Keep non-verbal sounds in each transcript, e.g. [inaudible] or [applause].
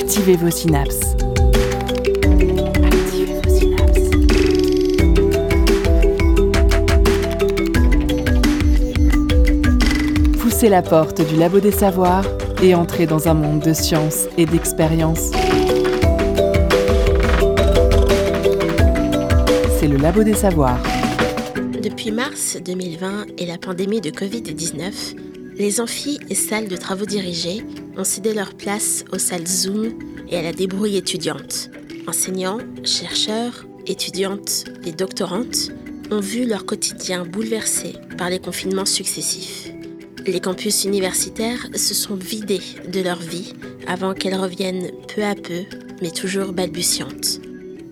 Activez vos synapses. Activez vos synapses. Poussez la porte du labo des savoirs et entrez dans un monde de science et d'expérience. C'est le labo des savoirs. Depuis mars 2020 et la pandémie de Covid-19, les amphis et salles de travaux dirigés ont cédé leur place aux salles Zoom et à la débrouille étudiante. Enseignants, chercheurs, étudiantes et doctorantes ont vu leur quotidien bouleversé par les confinements successifs. Les campus universitaires se sont vidés de leur vie avant qu'elles reviennent peu à peu, mais toujours balbutiantes.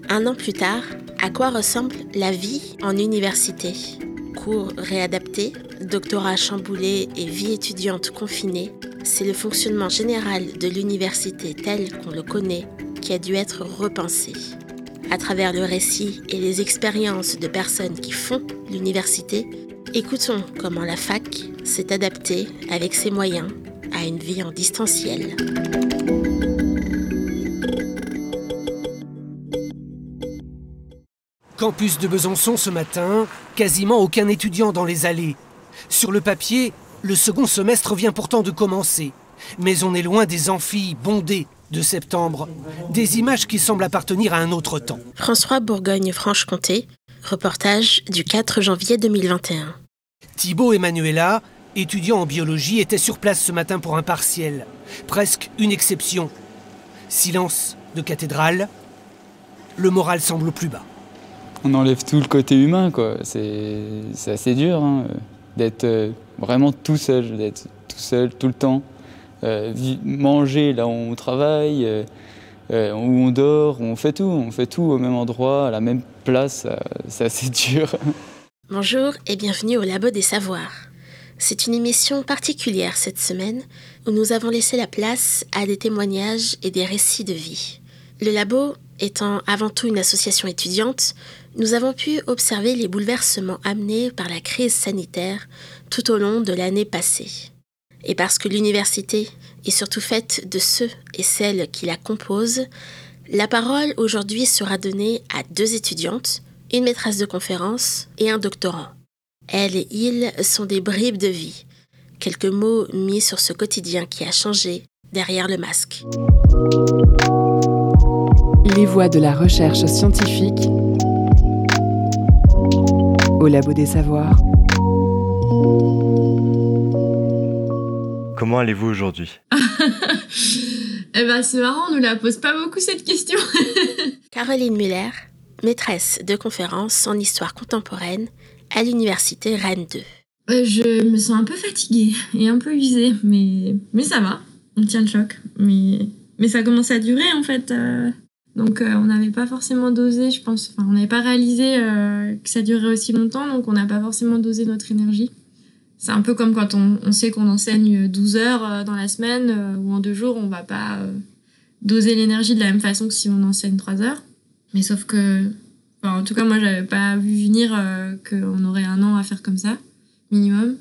Un an plus tard, à quoi ressemble la vie en université? Cours réadaptés, doctorat chamboulé et vie étudiante confinée, c'est le fonctionnement général de l'université tel qu'on le connaît qui a dû être repensé. À travers le récit et les expériences de personnes qui font l'université, écoutons comment la fac s'est adaptée avec ses moyens à une vie en distanciel. Campus de Besançon ce matin, quasiment aucun étudiant dans les allées. Sur le papier, le second semestre vient pourtant de commencer. Mais on est loin des amphis bondés de septembre, des images qui semblent appartenir à un autre temps. François Bourgogne-Franche-Comté, reportage du 4 janvier 2021. Thibaut et Manuela, étudiants en biologie, étaient sur place ce matin pour un partiel. Presque une exception. Silence de cathédrale. Le moral semble plus bas. On enlève tout le côté humain, quoi. C'est c'est assez dur hein, d'être euh, vraiment tout seul, d'être tout seul tout le temps. Euh, manger là où on travaille, euh, euh, où on dort, on fait tout, on fait tout au même endroit, à la même place. c'est assez [laughs] dur. Bonjour et bienvenue au Labo des Savoirs. C'est une émission particulière cette semaine où nous avons laissé la place à des témoignages et des récits de vie. Le Labo étant avant tout une association étudiante, nous avons pu observer les bouleversements amenés par la crise sanitaire tout au long de l'année passée. Et parce que l'université est surtout faite de ceux et celles qui la composent, la parole aujourd'hui sera donnée à deux étudiantes, une maîtresse de conférence et un doctorant. Elles et ils sont des bribes de vie. Quelques mots mis sur ce quotidien qui a changé derrière le masque. Les voix de la recherche scientifique au labo des savoirs. Comment allez-vous aujourd'hui? [laughs] Eh ben, c'est marrant, on nous la pose pas beaucoup cette question. [laughs] Caroline Muller, maîtresse de conférence en histoire contemporaine à l'université Rennes 2. Euh, Je me sens un peu fatiguée et un peu usée, mais, mais ça va, on tient le choc. Mais, mais ça commence à durer en fait. euh. Donc euh, on n'avait pas forcément dosé, je pense, enfin on n'avait pas réalisé euh, que ça durait aussi longtemps, donc on n'a pas forcément dosé notre énergie. C'est un peu comme quand on, sait qu'on enseigne 12 heures euh, dans la semaine ou en deux jours, on va pas doser l'énergie de la même façon que si on enseigne 3 heures. Mais sauf que, en tout cas moi j'avais pas vu venir qu'on aurait un an à faire comme ça minimum.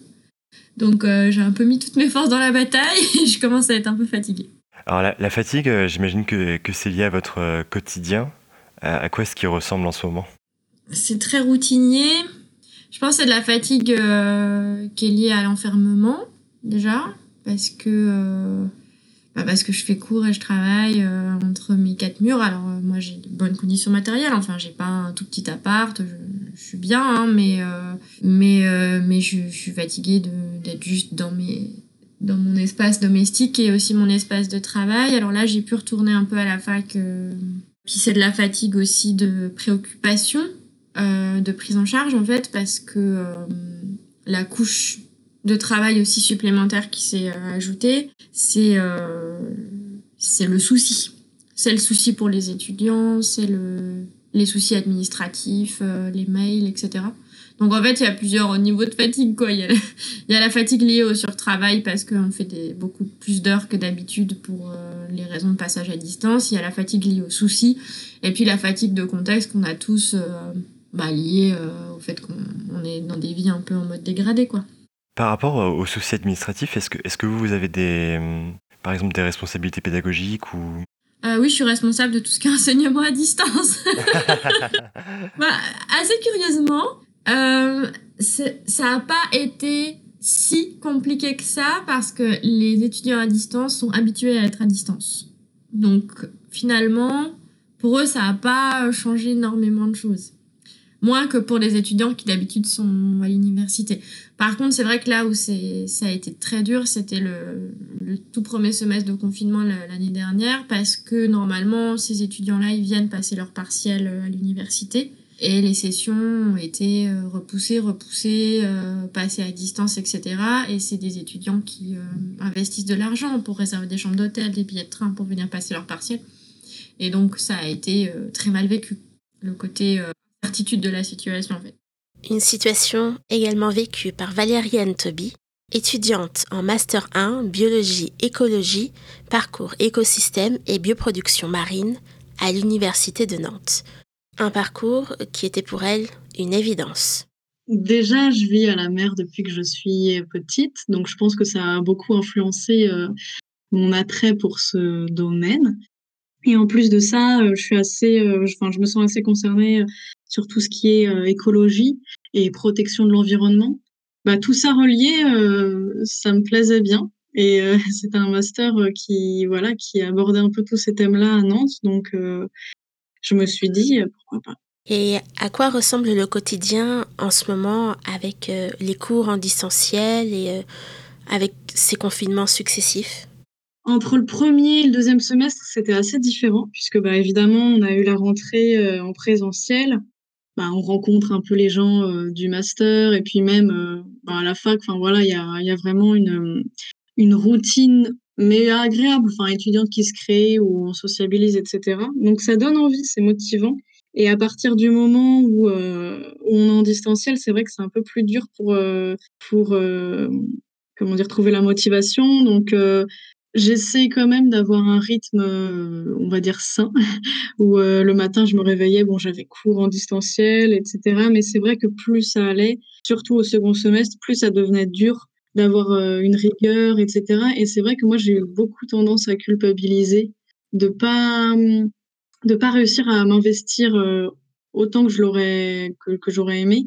Donc j'ai un peu mis toutes mes forces dans la bataille [laughs] et je commence à être un peu fatiguée. Alors la, la fatigue, euh, j'imagine que, que c'est lié à votre euh, quotidien. À, à quoi est-ce qu'il ressemble en ce moment? C'est très routinier. Je pense que c'est de la fatigue euh, qui est liée à l'enfermement déjà parce que euh, bah, parce que je fais cours et je travaille euh, entre mes quatre murs. Alors euh, moi j'ai de bonnes conditions matérielles. Enfin j'ai pas un tout petit appart. Je, suis bien, hein, mais euh, mais euh, mais je, je suis fatiguée d'être juste dans mes dans mon espace domestique et aussi mon espace de travail. Alors là j'ai pu retourner un peu à la fac. euh, puis c'est de la fatigue aussi de préoccupation, euh, de prise en charge en fait, parce que euh, la couche de travail aussi supplémentaire qui s'est ajoutée, c'est c'est le souci. C'est le souci pour les étudiants, c'est le les soucis administratifs, les mails, etc. Donc en fait, il y a plusieurs niveaux de fatigue quoi. Il y a, il y a la fatigue liée au surtravail parce qu'on fait des, beaucoup plus d'heures que d'habitude pour euh, les raisons de passage à distance. Il y a la fatigue liée aux soucis et puis la fatigue de contexte qu'on a tous euh, bah, liée euh, au fait qu'on on est dans des vies un peu en mode dégradé quoi. Par rapport aux soucis administratifs, est-ce que, est-ce que vous, avez des, hum, par exemple des responsabilités pédagogiques ou? Euh, oui, je suis responsable de tout ce qui est enseignement à distance. [laughs] [laughs] bah, assez curieusement, euh, ça n'a pas été si compliqué que ça parce que les étudiants à distance sont habitués à être à distance. Donc finalement, pour eux, ça n'a pas changé énormément de choses. Moins que pour les étudiants qui d'habitude sont à l'université. Par contre, c'est vrai que là où ça a été très dur, c'était le, le tout premier semestre de confinement l'année dernière, parce que normalement, ces étudiants-là, ils viennent passer leur partiel à l'université. Et les sessions ont été euh, repoussées, repoussées, euh, passées à distance, etc. Et c'est des étudiants qui euh, investissent de l'argent pour réserver des chambres d'hôtel, des billets de train pour venir passer leur partiel. Et donc ça a été très mal vécu, le côté certitude de la situation en fait. Une situation également vécue par Valériane Toby, étudiante en Master 1 Biologie Écologie, parcours écosystème et bioproduction marine à l'Université de Nantes. Un parcours qui était pour elle une évidence. Déjà, je vis à la mer depuis que je suis petite, donc je pense que ça a beaucoup influencé euh, mon attrait pour ce domaine. Et en plus de ça, euh, je suis assez, euh, je me sens assez concernée sur tout ce qui est écologie et protection de l'environnement. Bah, tout ça relié, ça me plaisait bien. Et [laughs] c'est un master qui, voilà, qui abordait un peu tous ces thèmes-là à Nantes, donc je me suis dit euh, pourquoi pas. Et à quoi ressemble le quotidien en ce moment avec euh, les cours en distanciel et euh, avec ces confinements successifs? Entre le premier et le deuxième semestre, c'était assez différent, puisque bah, évidemment, on a eu la rentrée en présentiel. Bah, on rencontre un peu les gens du master, et puis même bah, à la fac, enfin voilà, il y a, y a, vraiment une, une routine mais agréable, enfin étudiante qui se crée, où on sociabilise, etc. Donc ça donne envie, c'est motivant. Et à partir du moment où, euh, on est en distanciel, c'est vrai que c'est un peu plus dur pour, euh, pour euh, comment dire, trouver la motivation. Donc j'essaie quand même d'avoir un rythme, on va dire sain, [laughs] où le matin je me réveillais, bon j'avais cours en distanciel, etc. Mais c'est vrai que plus ça allait, surtout au second semestre, plus ça devenait dur d'avoir euh, une rigueur, etc. Et c'est vrai que moi, j'ai eu beaucoup tendance à culpabiliser de pas de pas réussir à m'investir euh, autant que je l'aurais que, que j'aurais aimé.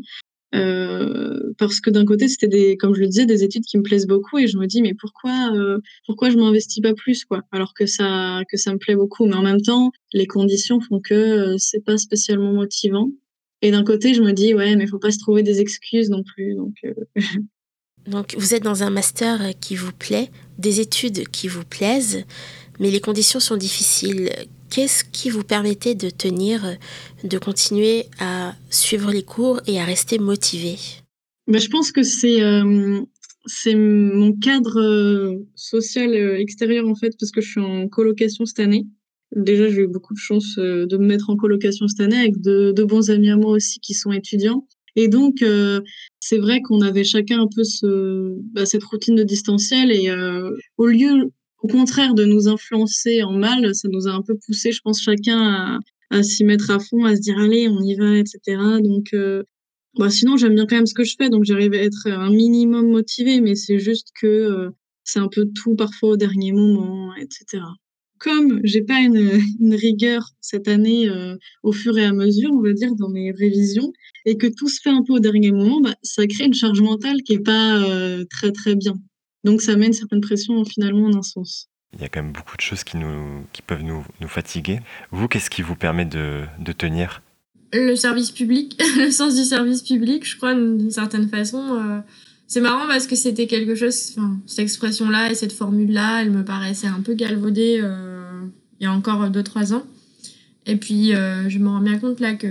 Euh, parce que d'un côté c'était des comme je le disais des études qui me plaisent beaucoup et je me dis mais pourquoi euh, pourquoi je m'investis pas plus quoi? Alors que ça que ça me plaît beaucoup mais en même temps les conditions font que c'est pas spécialement motivant et d'un côté je me dis ouais mais faut pas se trouver des excuses non plus donc [laughs] Donc vous êtes dans un master qui vous plaît, des études qui vous plaisent, mais les conditions sont difficiles. Qu'est-ce qui vous permettait de tenir, de continuer à suivre les cours et à rester motivé? Ben, Je pense que c'est euh, mon cadre euh, social euh, extérieur en fait, parce que je suis en colocation cette année. Déjà, j'ai eu beaucoup de chance de me mettre en colocation cette année avec de, de bons amis à moi aussi qui sont étudiants. Et donc, c'est vrai qu'on avait chacun un peu bah, cette routine de distanciel et euh, au lieu, au contraire, de nous influencer en mal, ça nous a un peu poussé, je pense, chacun à, s'y mettre à fond, à se dire allez, on y va, etc. Donc, euh, bah, sinon, j'aime bien quand même ce que je fais, donc j'arrive à être un minimum motivé, mais c'est juste que euh, c'est un peu tout parfois au dernier moment, etc comme j'ai pas une, [laughs] une, rigueur cette année euh, au fur et à mesure, on va dire, dans mes révisions, et que tout se fait un peu au dernier moment, bah, ça crée une charge mentale qui est pas euh, très très bien. Donc ça met une certaine pression finalement en un sens. Il y a quand même beaucoup de choses qui, nous, qui peuvent nous, nous fatiguer. Vous, qu'est-ce qui vous permet de, de tenir? Le service public, [laughs] le sens du service public, je crois, d'une certaine façon. Euh c'est marrant parce que c'était quelque chose, enfin, cette expression-là et cette formule-là, elle me paraissait un peu galvaudée euh, il y a encore 2-3 ans. Et puis, euh, je me rends bien compte là que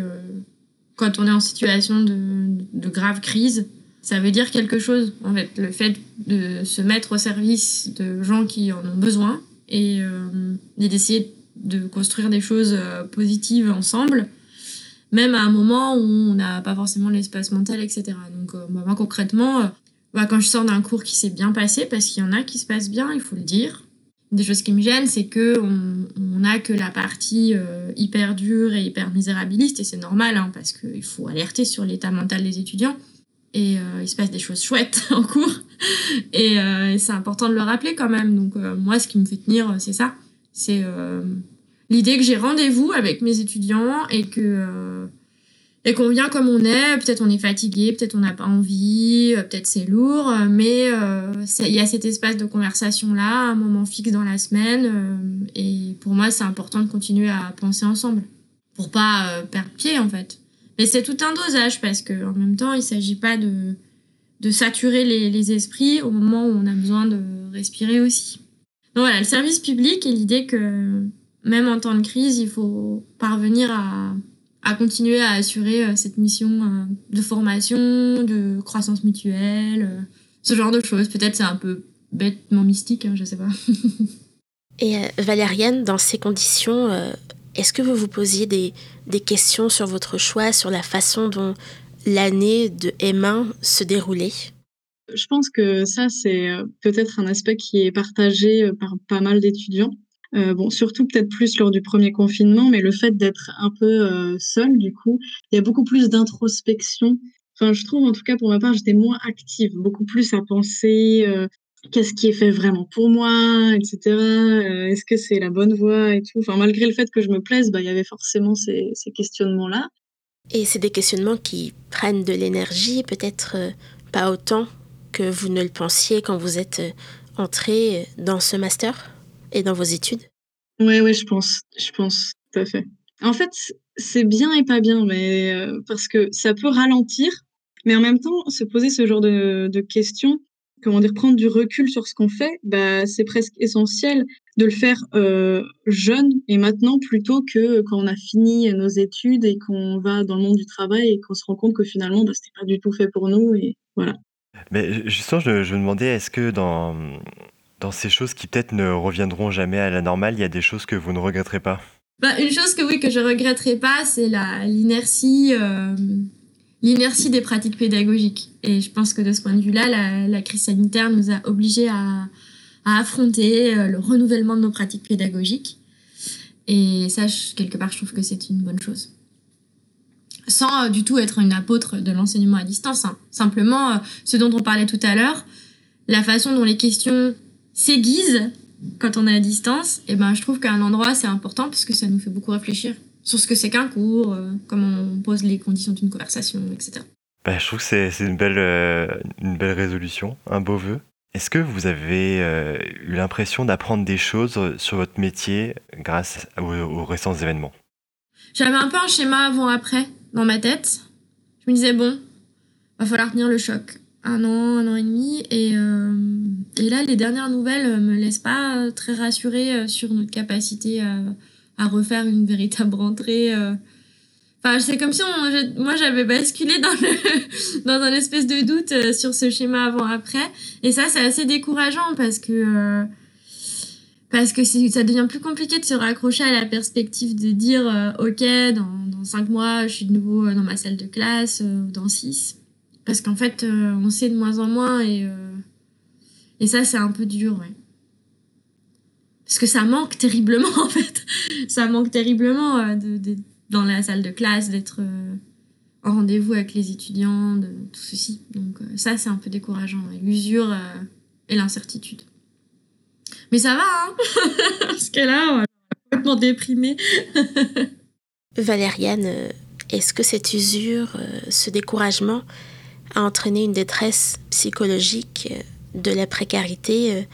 quand on est en situation de, de, grave crise, ça veut dire quelque chose. En fait, le fait de se mettre au service de gens qui en ont besoin et, euh, d'essayer de construire des choses positives ensemble, même à un moment où on n'a pas forcément l'espace mental, etc. Donc, bah, moi, concrètement, bah, quand je sors d'un cours qui s'est bien passé, parce qu'il y en a qui se passent bien, il faut le dire. Des choses qui me gênent, c'est que on n'a que la partie euh, hyper dure et hyper misérabiliste, et c'est normal, hein, parce qu'il faut alerter sur l'état mental des étudiants. Et euh, il se passe des choses chouettes [laughs] en cours, euh, et, c'est important de le rappeler quand même. Donc moi, ce qui me fait tenir, c'est ça. C'est l'idée que j'ai rendez-vous avec mes étudiants et que et qu'on vient comme on est. Peut-être on est fatigué, peut-être on n'a pas envie, peut-être c'est lourd, mais il y a cet espace de conversation là, un moment fixe dans la semaine. et pour moi, c'est important de continuer à penser ensemble pour pas perdre pied en fait. Mais c'est tout un dosage parce que en même temps, il s'agit pas de, saturer les, esprits au moment où on a besoin de respirer aussi. Donc voilà, le service public et l'idée que même en temps de crise, il faut parvenir à, à continuer à assurer euh, cette mission euh, de formation, de croissance mutuelle, euh, ce genre de choses. Peut-être c'est un peu bêtement mystique, hein, je sais pas. [laughs] et Valériane, dans ces conditions, est-ce que vous vous posiez des, des, questions sur votre choix, sur la façon dont l'année de M1 se déroulait? Je pense que ça, c'est euh, peut-être un aspect qui est partagé euh, par pas mal d'étudiants. Euh, bon, surtout peut-être plus lors du premier confinement, mais le fait d'être un peu euh, seul, du coup, il y a beaucoup plus d'introspection. Enfin, je trouve, en tout cas pour ma part, j'étais moins active, beaucoup plus à penser euh, qu'est-ce qui est fait vraiment pour moi, etc. Euh, Est-ce que c'est la bonne voie et tout. Enfin, malgré le fait que je me plaise, bah, il y avait forcément ces, ces questionnements-là. Et c'est des questionnements qui prennent de l'énergie, peut-être pas autant que vous ne le pensiez quand vous êtes entré dans ce master? Et dans vos études? Oui, oui, je pense, je pense, tout à fait. En fait, c'est bien et pas bien, mais euh, parce que ça peut ralentir, mais en même temps, se poser ce genre de, de questions, comment dire, prendre du recul sur ce qu'on fait, bah, c'est presque essentiel de le faire euh, jeune et maintenant plutôt que quand on a fini nos études et qu'on va dans le monde du travail et qu'on se rend compte que finalement, bah, c'était pas du tout fait pour nous et voilà. Mais justement, je, je me demandais, est-ce que dans, dans ces choses qui peut-être ne reviendront jamais à la normale, il y a des choses que vous ne regretterez pas? Bah, Une chose que oui, que je regretterai pas, c'est l'inertie euh, l'inertie des pratiques pédagogiques. Et je pense que de ce point de vue-là, la, crise sanitaire nous a obligés à, affronter euh, le renouvellement de nos pratiques pédagogiques. Et ça, quelque part, je trouve que c'est une bonne chose. Sans euh, du tout être une apôtre de l'enseignement à distance. Hein. Simplement, ce dont on parlait tout à l'heure, la façon dont les questions s'aiguisent quand on est à distance, et ben, je trouve qu'à un endroit, c'est important parce que ça nous fait beaucoup réfléchir sur ce que c'est qu'un cours, euh, comment on pose les conditions d'une conversation, etc. Bah, je trouve que c'est une, belle, euh, une belle résolution, un beau vœu. Est-ce que vous avez euh, eu l'impression d'apprendre des choses sur votre métier grâce aux, aux récents événements? J'avais un peu un schéma avant-après dans ma tête. Je me disais, bon, va falloir tenir le choc. Un an, un an et demi. Et, euh, et là, les dernières nouvelles me laissent pas très rassurée sur notre capacité à, à refaire une véritable rentrée. Euh. Enfin, c'est comme si on, moi j'avais basculé dans [laughs] dans un espèce de doute euh, sur ce schéma avant-après. Et ça, c'est assez décourageant parce que euh, parce que ça devient plus compliqué de se raccrocher à la perspective de dire euh, ok dans dans cinq mois je suis de nouveau dans ma salle de classe ou dans six parce qu'en fait on sait de moins en moins et et ça c'est un peu dur ouais. Parce que ça manque terriblement [laughs] en fait. Ça manque terriblement euh, de, dans la salle de classe d'être euh, en rendez-vous avec les étudiants de tout ceci. Donc euh, ça c'est un peu décourageant l'usure euh, et l'incertitude. Mais ça va hein. [laughs] Parce que là complètement déprimé [laughs] Valériane est-ce que cette usure ce découragement a entraîné une détresse psychologique de la précarité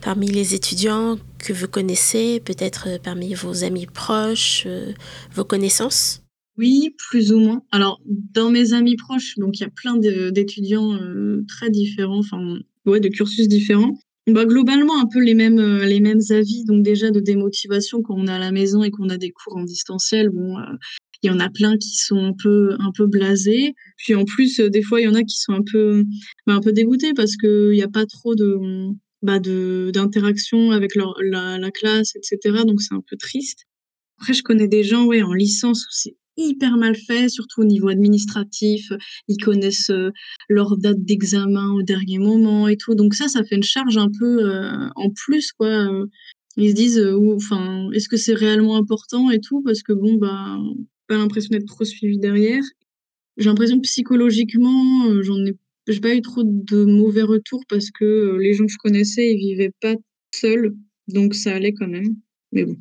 parmi les étudiants que vous connaissez, peut-être euh, parmi vos amis proches, euh, vos connaissances? Oui, plus ou moins. Alors, dans mes amis proches, donc il y a plein d'étudiants euh, très différents, enfin, ouais, de cursus différents. Bah, globalement, un peu les mêmes, euh, les mêmes avis, donc déjà de démotivation quand on est à la maison et qu'on a des cours en distanciel. Bon, euh, il y en a plein qui sont un peu, un peu blasés. Puis en plus, euh, des fois, il y en a qui sont un peu, bah, un peu dégoûtés parce qu'il n'y a pas trop de, bah, d'interaction avec leur, la, la classe, etc. Donc c'est un peu triste. Après, je connais des gens ouais, en licence où c'est hyper mal fait, surtout au niveau administratif. Ils connaissent euh, leur date d'examen au dernier moment et tout. Donc ça, ça fait une charge un peu euh, en plus, quoi. Ils se disent, enfin, est-ce que c'est réellement important et tout? Parce que bon, bah, pas l'impression d'être trop suivi derrière. J'ai l'impression que psychologiquement, euh, j'en ai j'ai pas eu trop de mauvais retours parce que euh, les gens que je connaissais, ils vivaient pas seuls, donc ça allait quand même. Mais bon.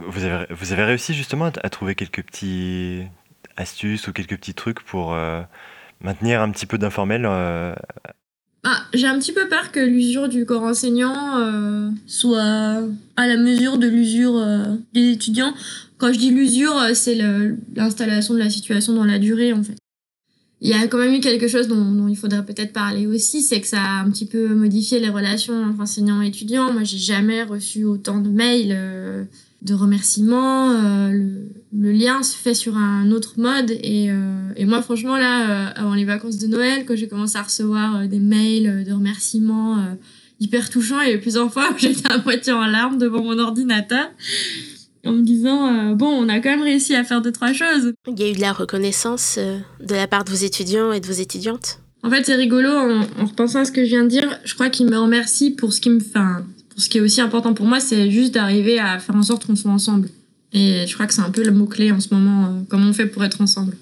vous avez, vous avez réussi justement à, trouver quelques petits astuces ou quelques petits trucs pour maintenir un petit peu d'informel ah, j'ai un petit peu peur que l'usure du corps enseignant euh, soit à la mesure de l'usure euh, des étudiants. Quand je dis l'usure, euh, c'est l'installation de la situation dans la durée, en fait. Il y a quand même eu quelque chose dont, il faudrait peut-être parler aussi, c'est que ça a un petit peu modifié les relations entre enseignants et étudiants. Moi, j'ai jamais reçu autant de mails de remerciements. Euh, le, le, lien se fait sur un autre mode. Et, euh, et moi, franchement, là, euh, avant les vacances de Noël, quand j'ai commencé à recevoir des mails de remerciements hyper touchants, et plusieurs fois [laughs] j'étais à moitié en larmes devant mon ordinateur en me disant bon on a quand même réussi à faire deux trois choses. Il y a eu de la reconnaissance de la part de vos étudiants et de vos étudiantes? En fait c'est rigolo en, en, repensant à ce que je viens de dire. Je crois qu'ils me remercient pour ce qui me fait ce qui est aussi important pour moi, c'est juste d'arriver à faire en sorte qu'on soit ensemble. Et je crois que c'est un peu le mot-clé en ce moment, euh, comment on fait pour être ensemble.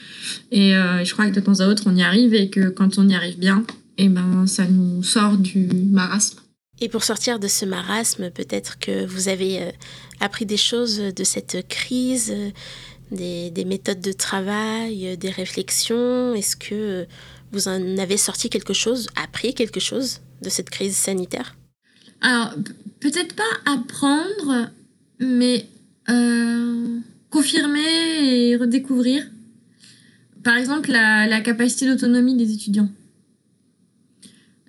[laughs] et euh, je crois que de temps à autre, on y arrive et que quand on y arrive bien, et eh ben, ça nous sort du marasme. Et pour sortir de ce marasme, peut-être que vous avez euh, appris des choses de cette crise, des, des, méthodes de travail, des réflexions. Est-ce que vous en avez sorti quelque chose, appris quelque chose de cette crise sanitaire? Alors, peut-être pas apprendre, mais euh, confirmer et redécouvrir. Par exemple, la, capacité d'autonomie des étudiants.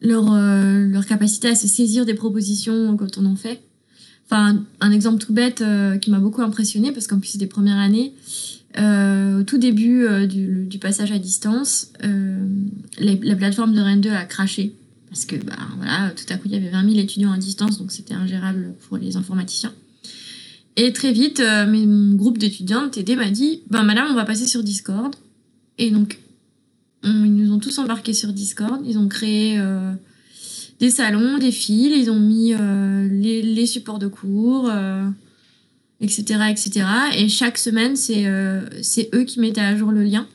Leur, euh, leur capacité à se saisir des propositions quand on en fait. Enfin, un exemple tout bête euh, qui m'a beaucoup impressionné, parce qu'en plus c'était première année, au tout début du, passage à distance, la plateforme de Rennes 2 a craché parce que bah, voilà, tout à coup, il y avait 20 000 étudiants à distance, donc c'était ingérable pour les informaticiens. Et très vite, euh, mon groupe d'étudiantes, TD, m'a dit ben, Madame, on va passer sur Discord. Et donc, ils nous ont tous embarqués sur Discord. Ils ont créé euh, des salons, des fils, ils ont mis euh, les, supports de cours, etc., etc. Et chaque semaine, c'est eux qui mettaient à jour le lien.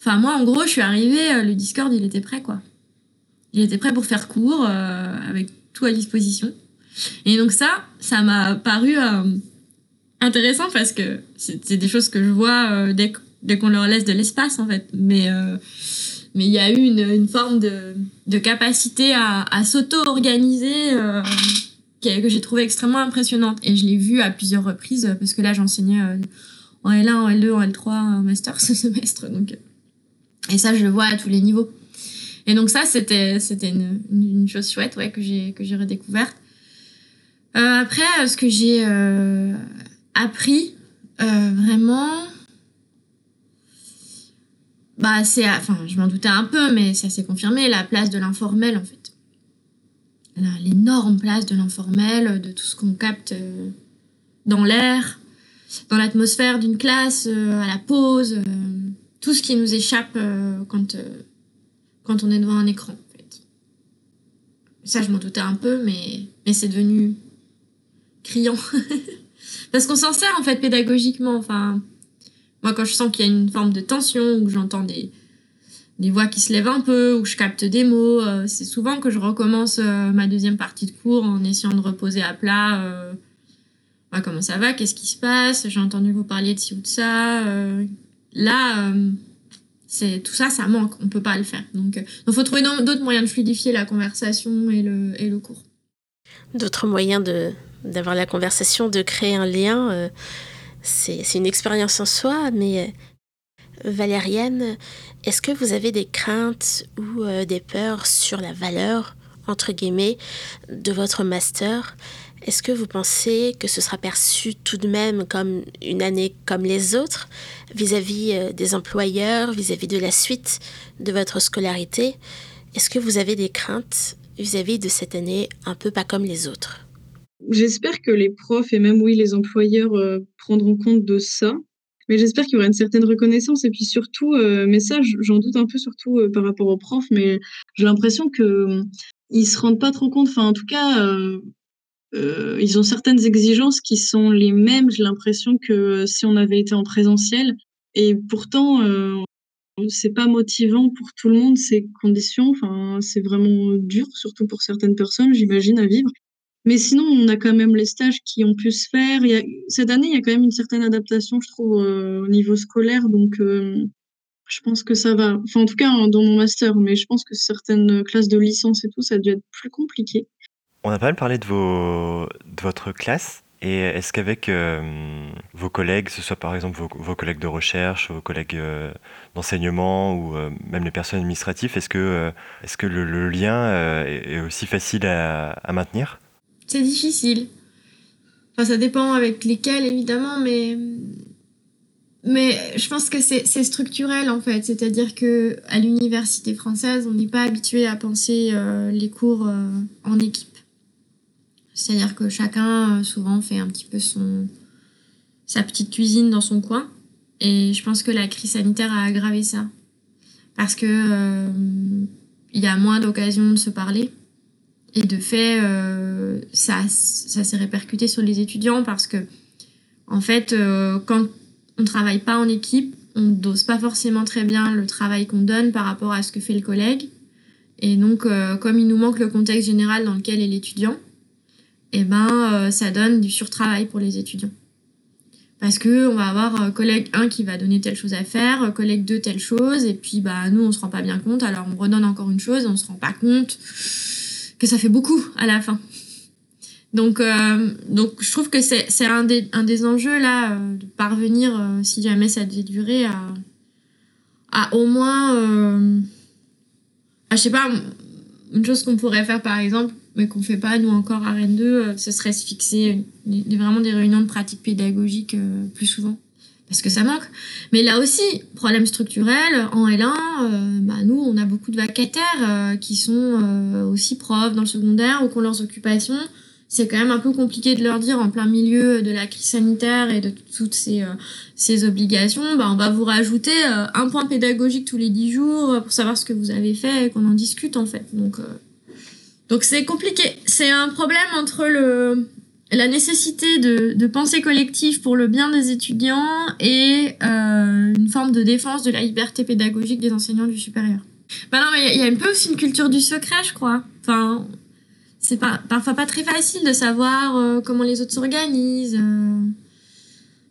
Enfin, moi, en gros, je suis arrivée, le Discord, il était prêt, quoi il était prêt pour faire cours euh, avec tout à disposition. Et donc ça, ça m'a paru euh, intéressant parce que c'est des choses que je vois euh, dès, qu'on leur laisse de l'espace en fait. Mais mais il y a eu une, forme de, capacité à, à s'auto-organiser que j'ai trouvé extrêmement impressionnante. Et je l'ai vu à plusieurs reprises parce que là j'enseignais en L1, en L2, en L3, en master [laughs] ce semestre. Donc, et ça, je le vois à tous les niveaux. Et donc ça, c'était c'était une, chose chouette, ouais, que j'ai que j'ai redécouverte. Euh, après, euh, ce que j'ai euh, appris vraiment, bah c'est, enfin, je m'en doutais un peu, mais ça s'est confirmé, la place de l'informel en fait. L'énorme place de l'informel, de tout ce qu'on capte dans l'air, dans l'atmosphère d'une classe, à la pause, tout ce qui nous échappe quand quand on est devant un écran. En fait. Ça, je m'en doutais un peu, mais, mais c'est devenu criant. [laughs] Parce qu'on s'en sert, en fait, pédagogiquement. Enfin, moi, quand je sens qu'il y a une forme de tension, ou que j'entends des, des voix qui se lèvent un peu, ou je capte des mots, euh, c'est souvent que je recommence euh, ma deuxième partie de cours en essayant de reposer à plat. Euh, comment ça va? Qu'est-ce qui se passe? J'ai entendu vous parler de ci ou de ça. là c'est tout ça ça manque. On peut pas le faire. Donc il euh, faut trouver d'autres moyens de fluidifier la conversation et le, et le cours. D'autres moyens de d'avoir la conversation de créer un lien euh, c'est une expérience en soi mais euh, Valérienne est-ce que vous avez des craintes ou des peurs sur la valeur entre guillemets de votre master? Est-ce que vous pensez que ce sera perçu tout de même comme une année comme les autres vis-à-vis euh, des employeurs, vis-à-vis de la suite de votre scolarité? Est-ce que vous avez des craintes vis-à-vis de cette année un peu pas comme les autres? J'espère que les profs et même oui les employeurs euh, prendront compte de ça. Mais j'espère qu'il y aura une certaine reconnaissance et puis surtout, euh, mais ça j'en doute un peu surtout par rapport aux profs, mais j'ai l'impression que ils se rendent pas trop compte. Enfin, en tout cas, ils ont certaines exigences qui sont les mêmes, j'ai l'impression, que si on avait été en présentiel. Et pourtant, euh, c'est pas motivant pour tout le monde ces conditions. Enfin, c'est vraiment dur, surtout pour certaines personnes, j'imagine, à vivre. Mais sinon, on a quand même les stages qui ont pu se faire. Cette année, il y a quand même une certaine adaptation, je trouve, au niveau scolaire. Donc, je pense que ça va. Enfin, en tout cas, dans mon master, mais je pense que certaines classes de licence et tout, ça a dû être plus compliqué. On a pas mal parlé de, vos, de votre classe. Et est-ce qu'avec euh, vos collègues, ce soit par exemple vos, collègues de recherche, vos collègues euh, d'enseignement ou euh, même les personnes administratives, est-ce que, est que le, lien est aussi facile à, maintenir? C'est difficile. Enfin, ça dépend avec lesquels, évidemment, mais mais je pense que c'est structurel en fait, c'est-à-dire que à l'université française, on n'est pas habitué à penser les cours en équipe. C'est-à-dire que chacun euh, souvent fait un petit peu son sa petite cuisine dans son coin, et je pense que la crise sanitaire a aggravé ça parce que il y a moins d'occasions de se parler. Et de fait, ça, ça s'est répercuté sur les étudiants parce que, en fait, quand on travaille pas en équipe, on dose pas forcément très bien le travail qu'on donne par rapport à ce que fait le collègue. Et donc, euh, comme il nous manque le contexte général dans lequel est l'étudiant, eh ben, euh, ça donne du surtravail pour les étudiants. Parce que on va avoir euh, collègue 1 qui va donner telle chose à faire, collègue 2 telle chose, et puis bah nous on se rend pas bien compte, alors on redonne encore une chose, et on se rend pas compte que ça fait beaucoup à la fin. Donc, euh, donc je trouve que c'est, un, des, un des enjeux là, euh, de parvenir, euh, si jamais ça devait durer, à, à au moins, euh, je sais pas, une chose qu'on pourrait faire par exemple, mais qu'on fait pas nous encore à Rennes 2, ce serait se fixer des, vraiment des réunions de pratique pédagogique plus souvent. Parce que ça manque. Mais là aussi, problème structurel, en L1, bah nous, on a beaucoup de vacataires qui sont aussi profs dans le secondaire ou qui ont leurs occupations c'est quand même un peu compliqué de leur dire en plein milieu de la crise sanitaire et de toutes ces, euh, ces obligations, bah, on va vous rajouter euh, un point pédagogique tous les dix jours pour savoir ce que vous avez fait et qu'on en discute en fait. Donc euh, donc c'est compliqué. C'est un problème entre le la nécessité de, de penser collective pour le bien des étudiants et une forme de défense de la liberté pédagogique des enseignants du supérieur. Bah non, mais il y, a un peu aussi une culture du secret, je crois. Enfin, c'est pas, parfois pas très facile de savoir euh, comment les autres s'organisent, euh,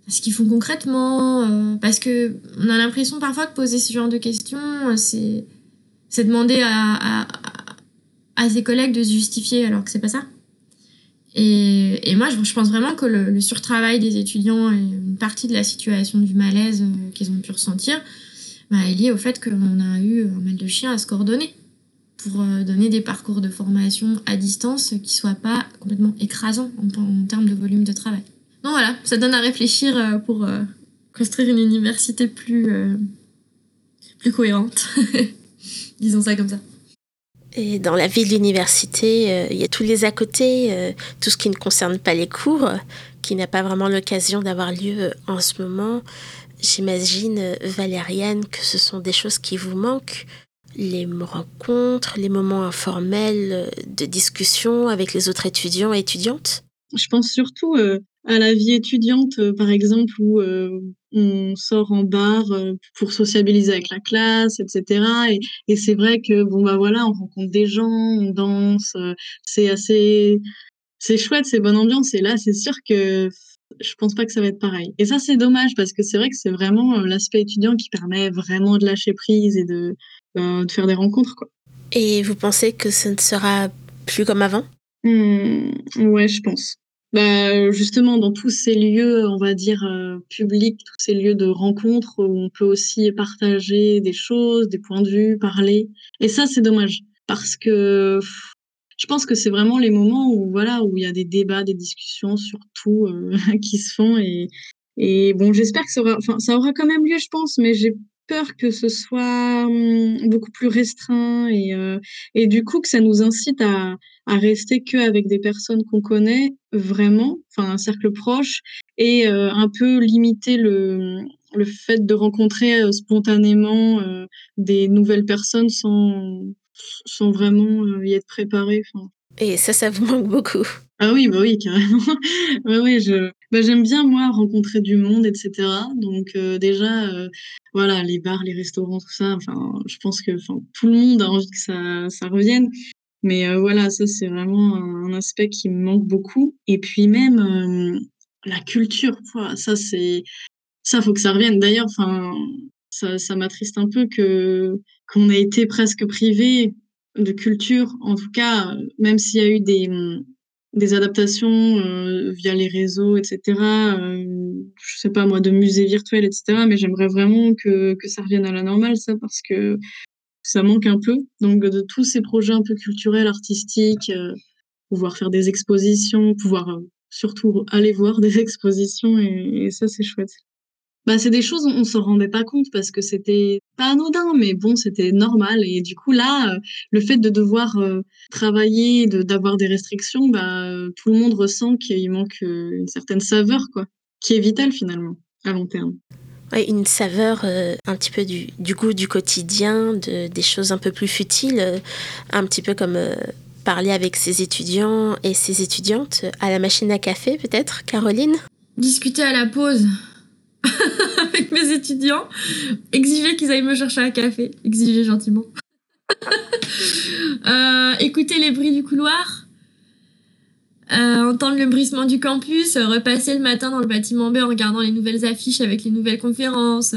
ce qu'ils font concrètement, euh, parce que on a l'impression parfois que poser ce genre de questions, c'est c'est demander à, ses collègues de se justifier alors que c'est pas ça. Et, moi, je, pense vraiment que le, le, surtravail des étudiants et une partie de la situation du malaise qu'ils ont pu ressentir bah, est lié au fait qu'on a eu un mal de chien à se coordonner pour euh, donner des parcours de formation à distance qui soient pas complètement écrasants en, termes de volume de travail. Donc voilà, ça donne à réfléchir euh, pour euh, construire une université plus, plus cohérente. [laughs] Disons ça comme ça. Et dans la vie de l'université, il y a tous les à côté, tout ce qui ne concerne pas les cours, qui n'a pas vraiment l'occasion d'avoir lieu en ce moment. J'imagine, Valériane, que ce sont des choses qui vous manquent les rencontres, les moments informels de discussion avec les autres étudiants et étudiantes Je pense surtout euh, à la vie étudiante, euh, par exemple, où euh, on sort en bar pour sociabiliser avec la classe, etc. Et, et c'est vrai que bon bah voilà, on rencontre des gens, on danse, c'est assez, c'est chouette, c'est bonne ambiance. Et là, c'est sûr que je pense pas que ça va être pareil. Et ça, c'est dommage parce que c'est vrai que c'est vraiment l'aspect étudiant qui permet vraiment de lâcher prise et de, ben, de faire des rencontres. Quoi. Et vous pensez que ce ne sera plus comme avant? Mmh, Ouais, je pense. Bah, justement, dans tous ces lieux, on va dire, euh, publics, tous ces lieux de rencontres où on peut aussi partager des choses, des points de vue, parler. Et ça, c'est dommage. Parce que je pense que c'est vraiment les moments où, voilà, où il y a des débats, des discussions sur tout euh, [laughs] qui se font. Et, et bon, j'espère que ça aura, ça aura quand même lieu, je pense, mais j'ai peur que ce soit mmh, beaucoup plus restreint et, euh, et du coup que ça nous incite à, à rester qu'avec des personnes qu'on connaît vraiment, enfin un cercle proche, et euh, un peu limiter le, le fait de rencontrer euh, spontanément des nouvelles personnes sans, sans vraiment y être préparé. Et ça, ça vous manque beaucoup. Ah oui, bah oui, carrément. ouais, [laughs] oui, je, bah, j'aime bien moi rencontrer du monde, etc. Donc euh, déjà, euh, voilà, les bars, les restaurants, tout ça. Enfin, je pense que, tout le monde a envie que ça, ça revienne. Mais voilà, ça c'est vraiment un, aspect qui me manque beaucoup. Et puis même la culture, ça c'est ça faut que ça revienne. D'ailleurs, enfin, ça, ça m'attriste un peu que qu'on ait été presque privé de culture. En tout cas, même s'il y a eu des des adaptations euh, via les réseaux, etc. Euh, je sais pas moi, de musées virtuels, etc. Mais j'aimerais vraiment que, que ça revienne à la normale, ça, parce que ça manque un peu. Donc de tous ces projets un peu culturels, artistiques, euh, pouvoir faire des expositions, pouvoir surtout aller voir [laughs] des expositions, et ça c'est chouette. Bah, c'est des choses, on, on s'en rendait pas compte parce que c'était pas anodin, mais bon, c'était normal. Et du coup, là, euh, le fait de devoir euh, travailler, de, d'avoir des restrictions, bah, euh, tout le monde ressent qu'il manque une certaine saveur, quoi, qui est vitale finalement, à long terme. Ouais, une saveur un petit peu du, du, goût du quotidien, de, des choses un peu plus futiles, un petit peu comme parler avec ses étudiants et ses étudiantes à la machine à café, peut-être, Caroline? Discuter à la pause. [laughs] avec mes étudiants, exiger qu'ils aillent me chercher un café, exiger gentiment. [laughs] euh, écouter les bruits du couloir, euh, entendre le bruissement du campus, euh, repasser le matin dans le bâtiment B en regardant les nouvelles affiches avec les nouvelles conférences.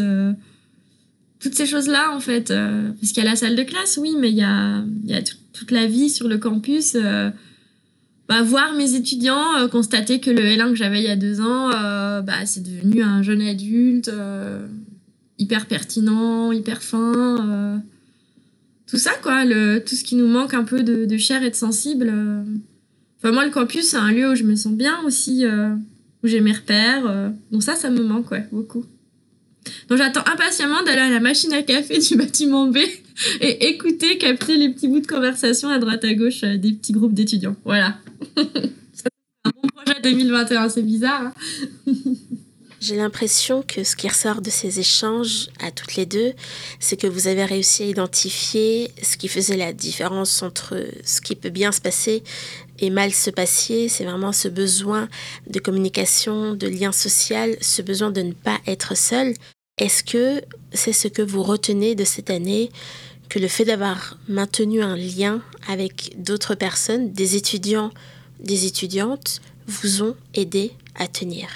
Toutes ces choses-là, en fait. Parce qu'il y a la salle de classe, oui, mais il y a toute la vie sur le campus bah, voir mes étudiants euh, constater que le L1 que j'avais il y a deux ans, euh, bah, c'est devenu un jeune adulte euh, hyper pertinent, hyper fin. Euh, tout ça, quoi. Tout ce qui nous manque un peu de, de chair et de sensible. Enfin, moi, le campus, c'est un lieu où je me sens bien aussi, où j'ai mes repères. donc ça, ça me manque, ouais, beaucoup. Donc j'attends impatiemment d'aller à la machine à café du bâtiment B [laughs] et écouter, capter les petits bouts de conversation à droite à gauche des petits groupes d'étudiants. Voilà. [laughs] c'est un bon projet 2021, c'est bizarre. Hein [laughs] J'ai l'impression que ce qui ressort de ces échanges à toutes les deux, c'est que vous avez réussi à identifier ce qui faisait la différence entre ce qui peut bien se passer et mal se passer. C'est vraiment ce besoin de communication, de lien social, ce besoin de ne pas être seul. Est-ce que c'est ce que vous retenez de cette année que le fait d'avoir maintenu un lien avec d'autres personnes, des étudiants, des étudiantes, vous ont aidé à tenir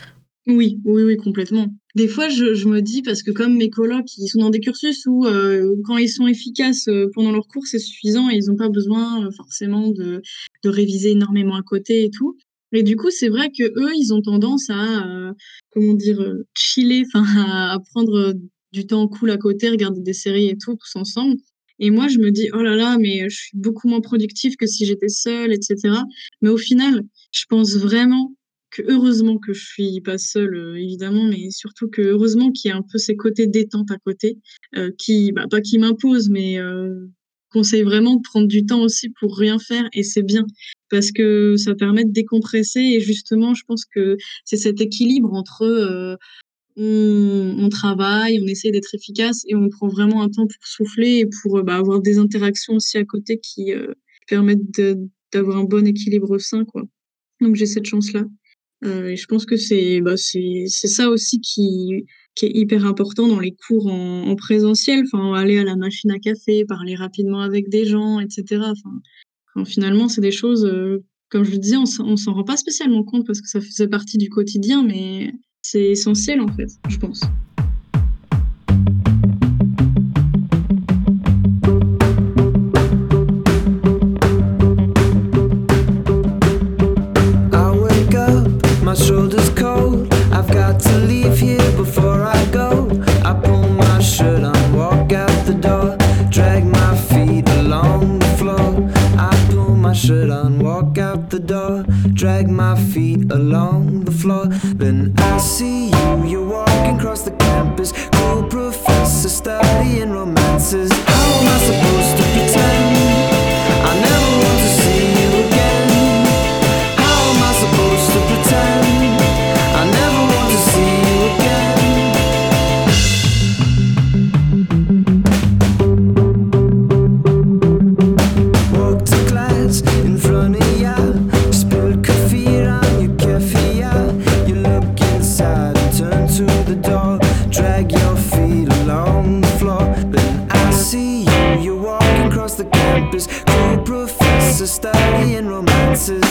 Oui, oui, oui, complètement. Des fois, je, me dis, parce que comme mes colocs, ils sont dans des cursus où, euh, quand ils sont efficaces euh, pendant leur cours, c'est suffisant et ils n'ont pas besoin euh, forcément de, réviser énormément à côté et tout. Et du coup, c'est vrai que eux, ils ont tendance à, comment dire, chiller, [laughs] enfin, à, à prendre du temps cool à côté, regarder des séries et tout, tous ensemble. Et moi, je me dis, oh là là, mais je suis beaucoup moins productive que si j'étais seule, etc. Mais au final, je pense vraiment que heureusement que je suis pas seule, euh, évidemment, mais surtout que heureusement qu'il y a un peu ces côtés détente à côté, euh, qui, bah, pas qui m'imposent, mais euh, conseille vraiment de prendre du temps aussi pour rien faire, et c'est bien parce que ça permet de décompresser. Et justement, je pense que c'est cet équilibre entre euh, on, on, travaille, on essaie d'être efficace et on prend vraiment un temps pour souffler et pour bah, avoir des interactions aussi à côté qui euh, permettent d'avoir un bon équilibre sain. Quoi. Donc j'ai cette chance-là. Euh, je pense que c'est bah, ça aussi qui, est hyper important dans les cours en, en, présentiel. Enfin, aller à la machine à café, parler rapidement avec des gens, etc. Enfin, finalement, c'est des choses, euh, comme je le disais, on s'en rend pas spécialement compte parce que ça faisait partie du quotidien, mais c'est essentiel en fait, je pense. across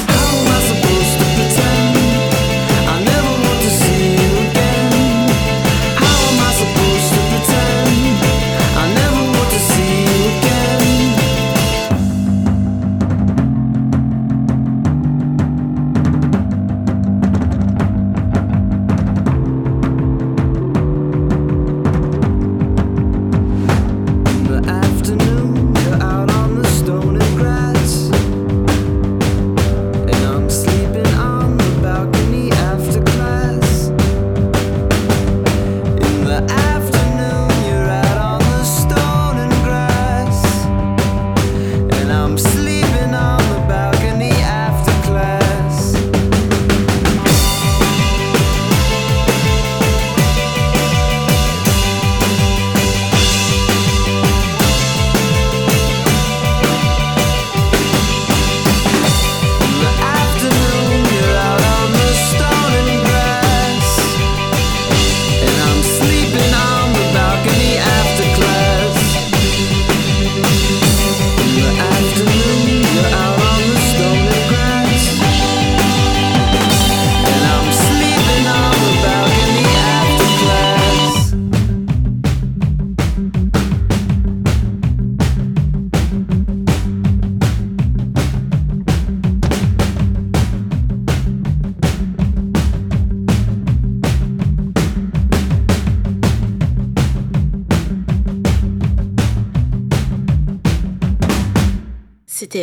How am I supposed to pretend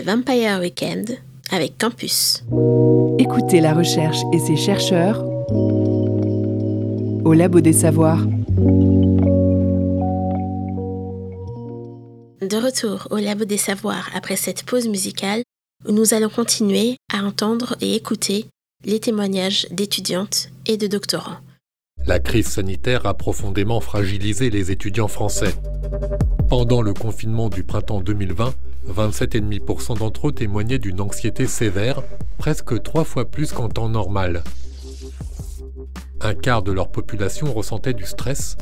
Vampire Weekend avec Campus. Écoutez la recherche et ses chercheurs au Labo des Savoirs. De retour au Labo des Savoirs après cette pause musicale où nous allons continuer à entendre et écouter les témoignages d'étudiantes et de doctorants. La crise sanitaire a profondément fragilisé les étudiants français. Pendant le confinement du printemps 2020, 27,5% d'entre eux témoignaient d'une anxiété sévère, presque trois fois plus qu'en temps normal. Un quart de leur population ressentait du stress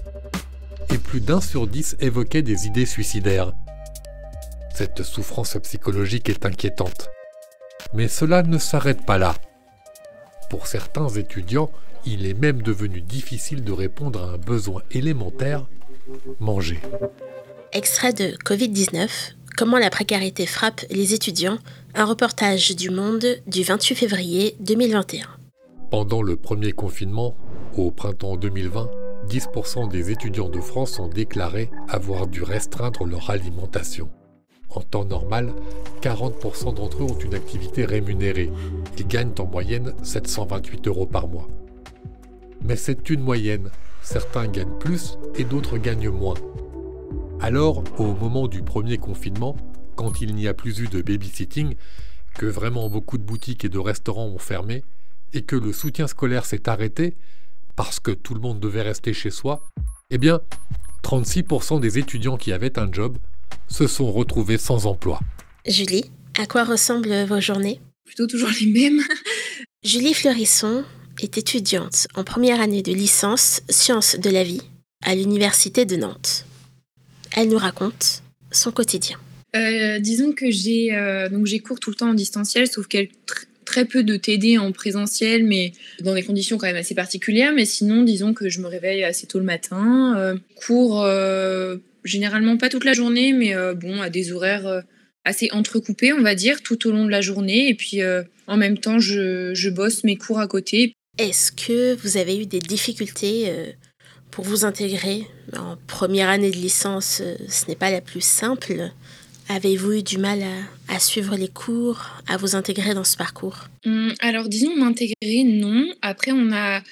et plus d'un sur dix évoquait des idées suicidaires. Cette souffrance psychologique est inquiétante. Mais cela ne s'arrête pas là. Pour certains étudiants, il est même devenu difficile de répondre à un besoin élémentaire, manger. Extrait de Covid-19, comment la précarité frappe les étudiants, un reportage du Monde du 28 février 2021. Pendant le premier confinement, au printemps 2020, 10% des étudiants de France ont déclaré avoir dû restreindre leur alimentation. En temps normal, 40% d'entre eux ont une activité rémunérée. Ils gagnent en moyenne 728 euros par mois. Mais c'est une moyenne. Certains gagnent plus et d'autres gagnent moins. Alors, au moment du premier confinement, quand il n'y a plus eu de babysitting, que vraiment beaucoup de boutiques et de restaurants ont fermé, et que le soutien scolaire s'est arrêté, parce que tout le monde devait rester chez soi, eh bien, 36% des étudiants qui avaient un job se sont retrouvés sans emploi. Julie, à quoi ressemblent vos journées? Plutôt toujours les mêmes. Julie Fleurisson est étudiante en première année de licence Sciences de la vie à l'Université de Nantes. Elle nous raconte son quotidien. Euh, disons que j'ai euh, j'ai cours tout le temps en distanciel, sauf a tr- très peu de TD en présentiel, mais dans des conditions quand même assez particulières. Mais sinon, disons que je me réveille assez tôt le matin, euh, cours généralement pas toute la journée, mais bon à des horaires assez entrecoupés, on va dire, tout au long de la journée. Et puis en même temps, je bosse mes cours à côté. Est-ce que vous avez eu des difficultés euh, pour vous intégrer en première année de licence euh, Ce n'est pas la plus simple. Avez-vous eu du mal à, suivre les cours, à vous intégrer dans ce parcours? Hum, alors disons m'intégrer, non. Après on a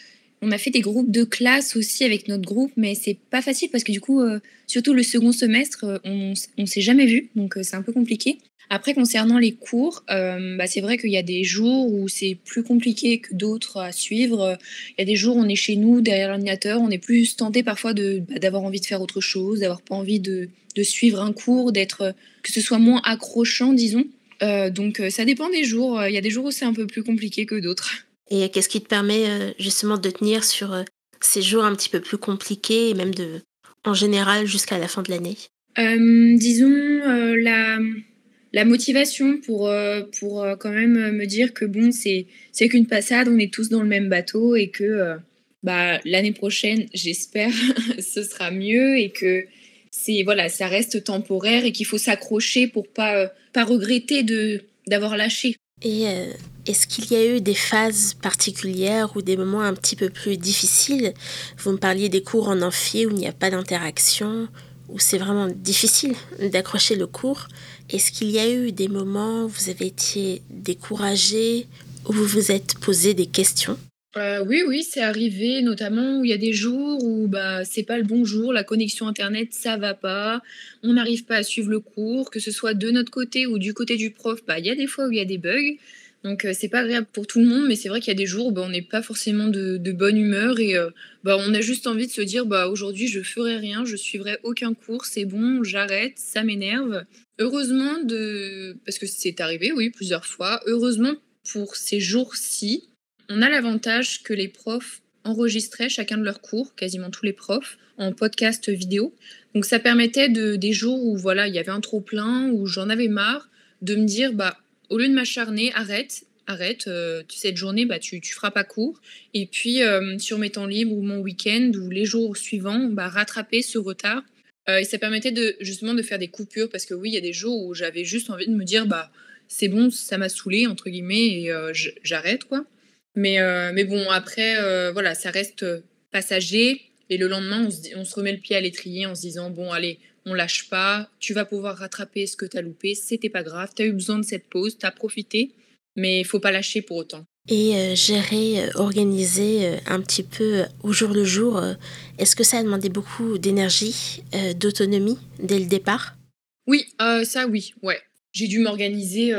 on a fait des groupes de classe aussi avec notre groupe, mais c'est pas facile parce que du coup, euh, surtout le second semestre, on on s'est jamais vu, donc c'est un peu compliqué. Après concernant les cours, euh, bah, c'est vrai qu'il y a des jours où c'est plus compliqué que d'autres à suivre. Il y a des jours où on est chez nous derrière l'ordinateur, on est plus tenté parfois de bah, d'avoir envie de faire autre chose, d'avoir pas envie de de suivre un cours, d'être que ce soit moins accrochant, disons. Euh, donc euh, ça dépend des jours. Il y a des jours où c'est un peu plus compliqué que d'autres. Et qu'est-ce qui te permet justement de tenir sur ces jours un petit peu plus compliqués et même de, en général jusqu'à la fin de l'année? Euh, disons euh, la la motivation pour, euh, pour euh, quand même me dire que bon, c'est c'est qu'une passade, on est tous dans le même bateau et que euh, bah, l'année prochaine, j'espère, [laughs] ce sera mieux et que voilà, ça reste temporaire et qu'il faut s'accrocher pour pas pas regretter de d'avoir lâché. Et est-ce qu'il y a eu des phases particulières ou des moments un petit peu plus difficiles? Vous me parliez des cours en amphi où il n'y a pas d'interaction, où c'est vraiment difficile d'accrocher le cours. Est-ce qu'il y a eu des moments où vous avez été découragé, où vous vous êtes posé des questions? Euh, oui, oui, c'est arrivé, notamment où il y a des jours où bah, c'est pas le bon jour, la connexion Internet, ça va pas, on n'arrive pas à suivre le cours, que ce soit de notre côté ou du côté du prof, bah, il y a des fois où il y a des bugs. Donc euh, c'est pas agréable pour tout le monde, mais c'est vrai qu'il y a des jours où bah, on n'est pas forcément de, bonne humeur et euh, bah, on a juste envie de se dire bah aujourd'hui je ferai rien, je suivrai aucun cours, c'est bon, j'arrête, ça m'énerve. Heureusement de parce que c'est arrivé oui plusieurs fois. Heureusement pour ces jours-ci, on a l'avantage que les profs enregistraient chacun de leurs cours, quasiment tous les profs, en podcast vidéo. Donc ça permettait de des jours où voilà il y avait un trop plein, où j'en avais marre, de me dire bah au lieu de m'acharner, arrête, arrête, euh, cette journée, bah, tu, tu feras pas court. Et puis, euh, sur mes temps libres ou mon week-end ou les jours suivants, bah, rattraper ce retard. Euh, et ça permettait de, justement de faire des coupures parce que oui, il y a des jours où j'avais juste envie de me dire, bah, c'est bon, ça m'a saoulé, entre guillemets, et j'arrête, quoi. Mais, mais bon, après, voilà, ça reste passager. Et le lendemain, on se, on se remet le pied à l'étrier en se disant, bon, allez, on lâche pas, tu vas pouvoir rattraper ce que tu as loupé, c'était pas grave, tu as eu besoin de cette pause, tu as profité, mais il faut pas lâcher pour autant. Et euh, gérer, euh, organiser euh, un petit peu au jour le jour, est-ce que ça a demandé beaucoup d'énergie, d'autonomie dès le départ? Oui, ça oui, ouais. J'ai dû m'organiser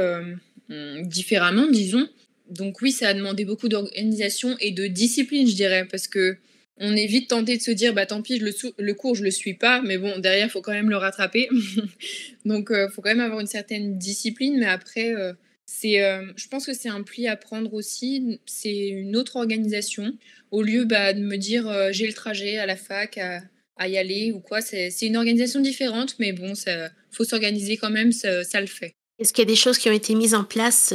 différemment, disons. Donc oui, ça a demandé beaucoup d'organisation et de discipline, je dirais, parce que on est vite tenté de se dire bah tant pis le, le cours je le suis pas mais bon derrière faut quand même le rattraper. [laughs] Donc il euh, faut quand même avoir une certaine discipline mais après euh, c'est euh, je pense que c'est un pli à prendre aussi. C'est une autre organisation. Au lieu bah, de me dire j'ai le trajet à la fac à, à y aller ou quoi c'est une organisation différente mais bon ça faut s'organiser quand même ça, ça le fait. Est-ce qu'il y a des choses qui ont été mises en place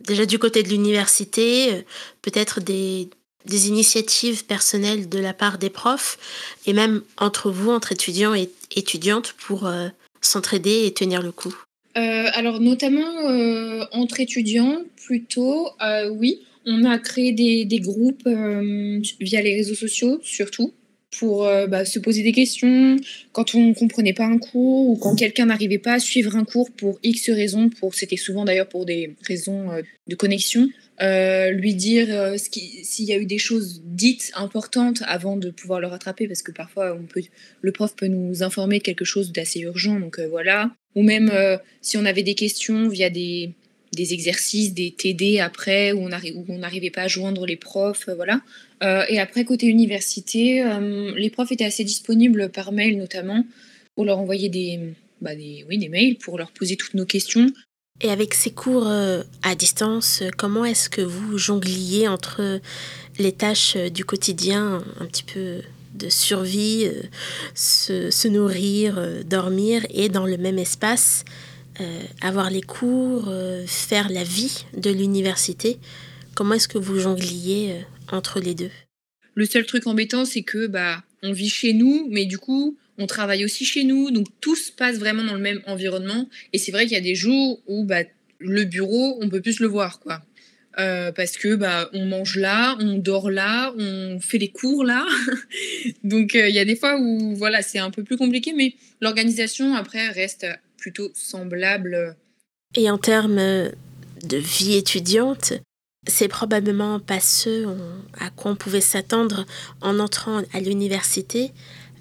déjà du côté de l'université peut-être des des initiatives personnelles de la part des profs et même entre vous, entre étudiants et étudiantes, pour euh, s'entraider et tenir le coup euh, Alors notamment euh, entre étudiants, plutôt, oui. On a créé des, des groupes via les réseaux sociaux, surtout, pour bah, se poser des questions quand on ne comprenait pas un cours ou quand quelqu'un n'arrivait pas à suivre un cours pour X raisons, pour, c'était souvent d'ailleurs pour des raisons de connexion. Euh, lui dire euh, s'il y a eu des choses dites importantes avant de pouvoir le rattraper, parce que parfois on peut, le prof peut nous informer de quelque chose d'assez urgent, donc euh, voilà. Ou même si on avait des questions via des, des exercices, des TD après, où on n'arrivait pas à joindre les profs, voilà. et après, côté université, les profs étaient assez disponibles par mail notamment, pour leur envoyer des, bah des, oui, des mails, pour leur poser toutes nos questions. Et avec ces cours euh, à distance, comment est-ce que vous jongliez entre les tâches euh, du quotidien, un petit peu de survie, euh, se, nourrir, dormir, et dans le même espace, avoir les cours, faire la vie de l'université Comment est-ce que vous jongliez entre les deux? Le seul truc embêtant, c'est que bah, on vit chez nous, mais du coup, on travaille aussi chez nous, donc tout se passe vraiment dans le même environnement. Et c'est vrai qu'il y a des jours où bah, le bureau, on peut plus le voir, quoi. Euh, parce que bah on mange là, on dort là, on fait les cours là. [laughs] donc euh, il y a des fois où voilà c'est un peu plus compliqué, mais l'organisation après reste plutôt semblable. Et en termes de vie étudiante, c'est probablement pas ce à quoi on pouvait s'attendre en entrant à l'université,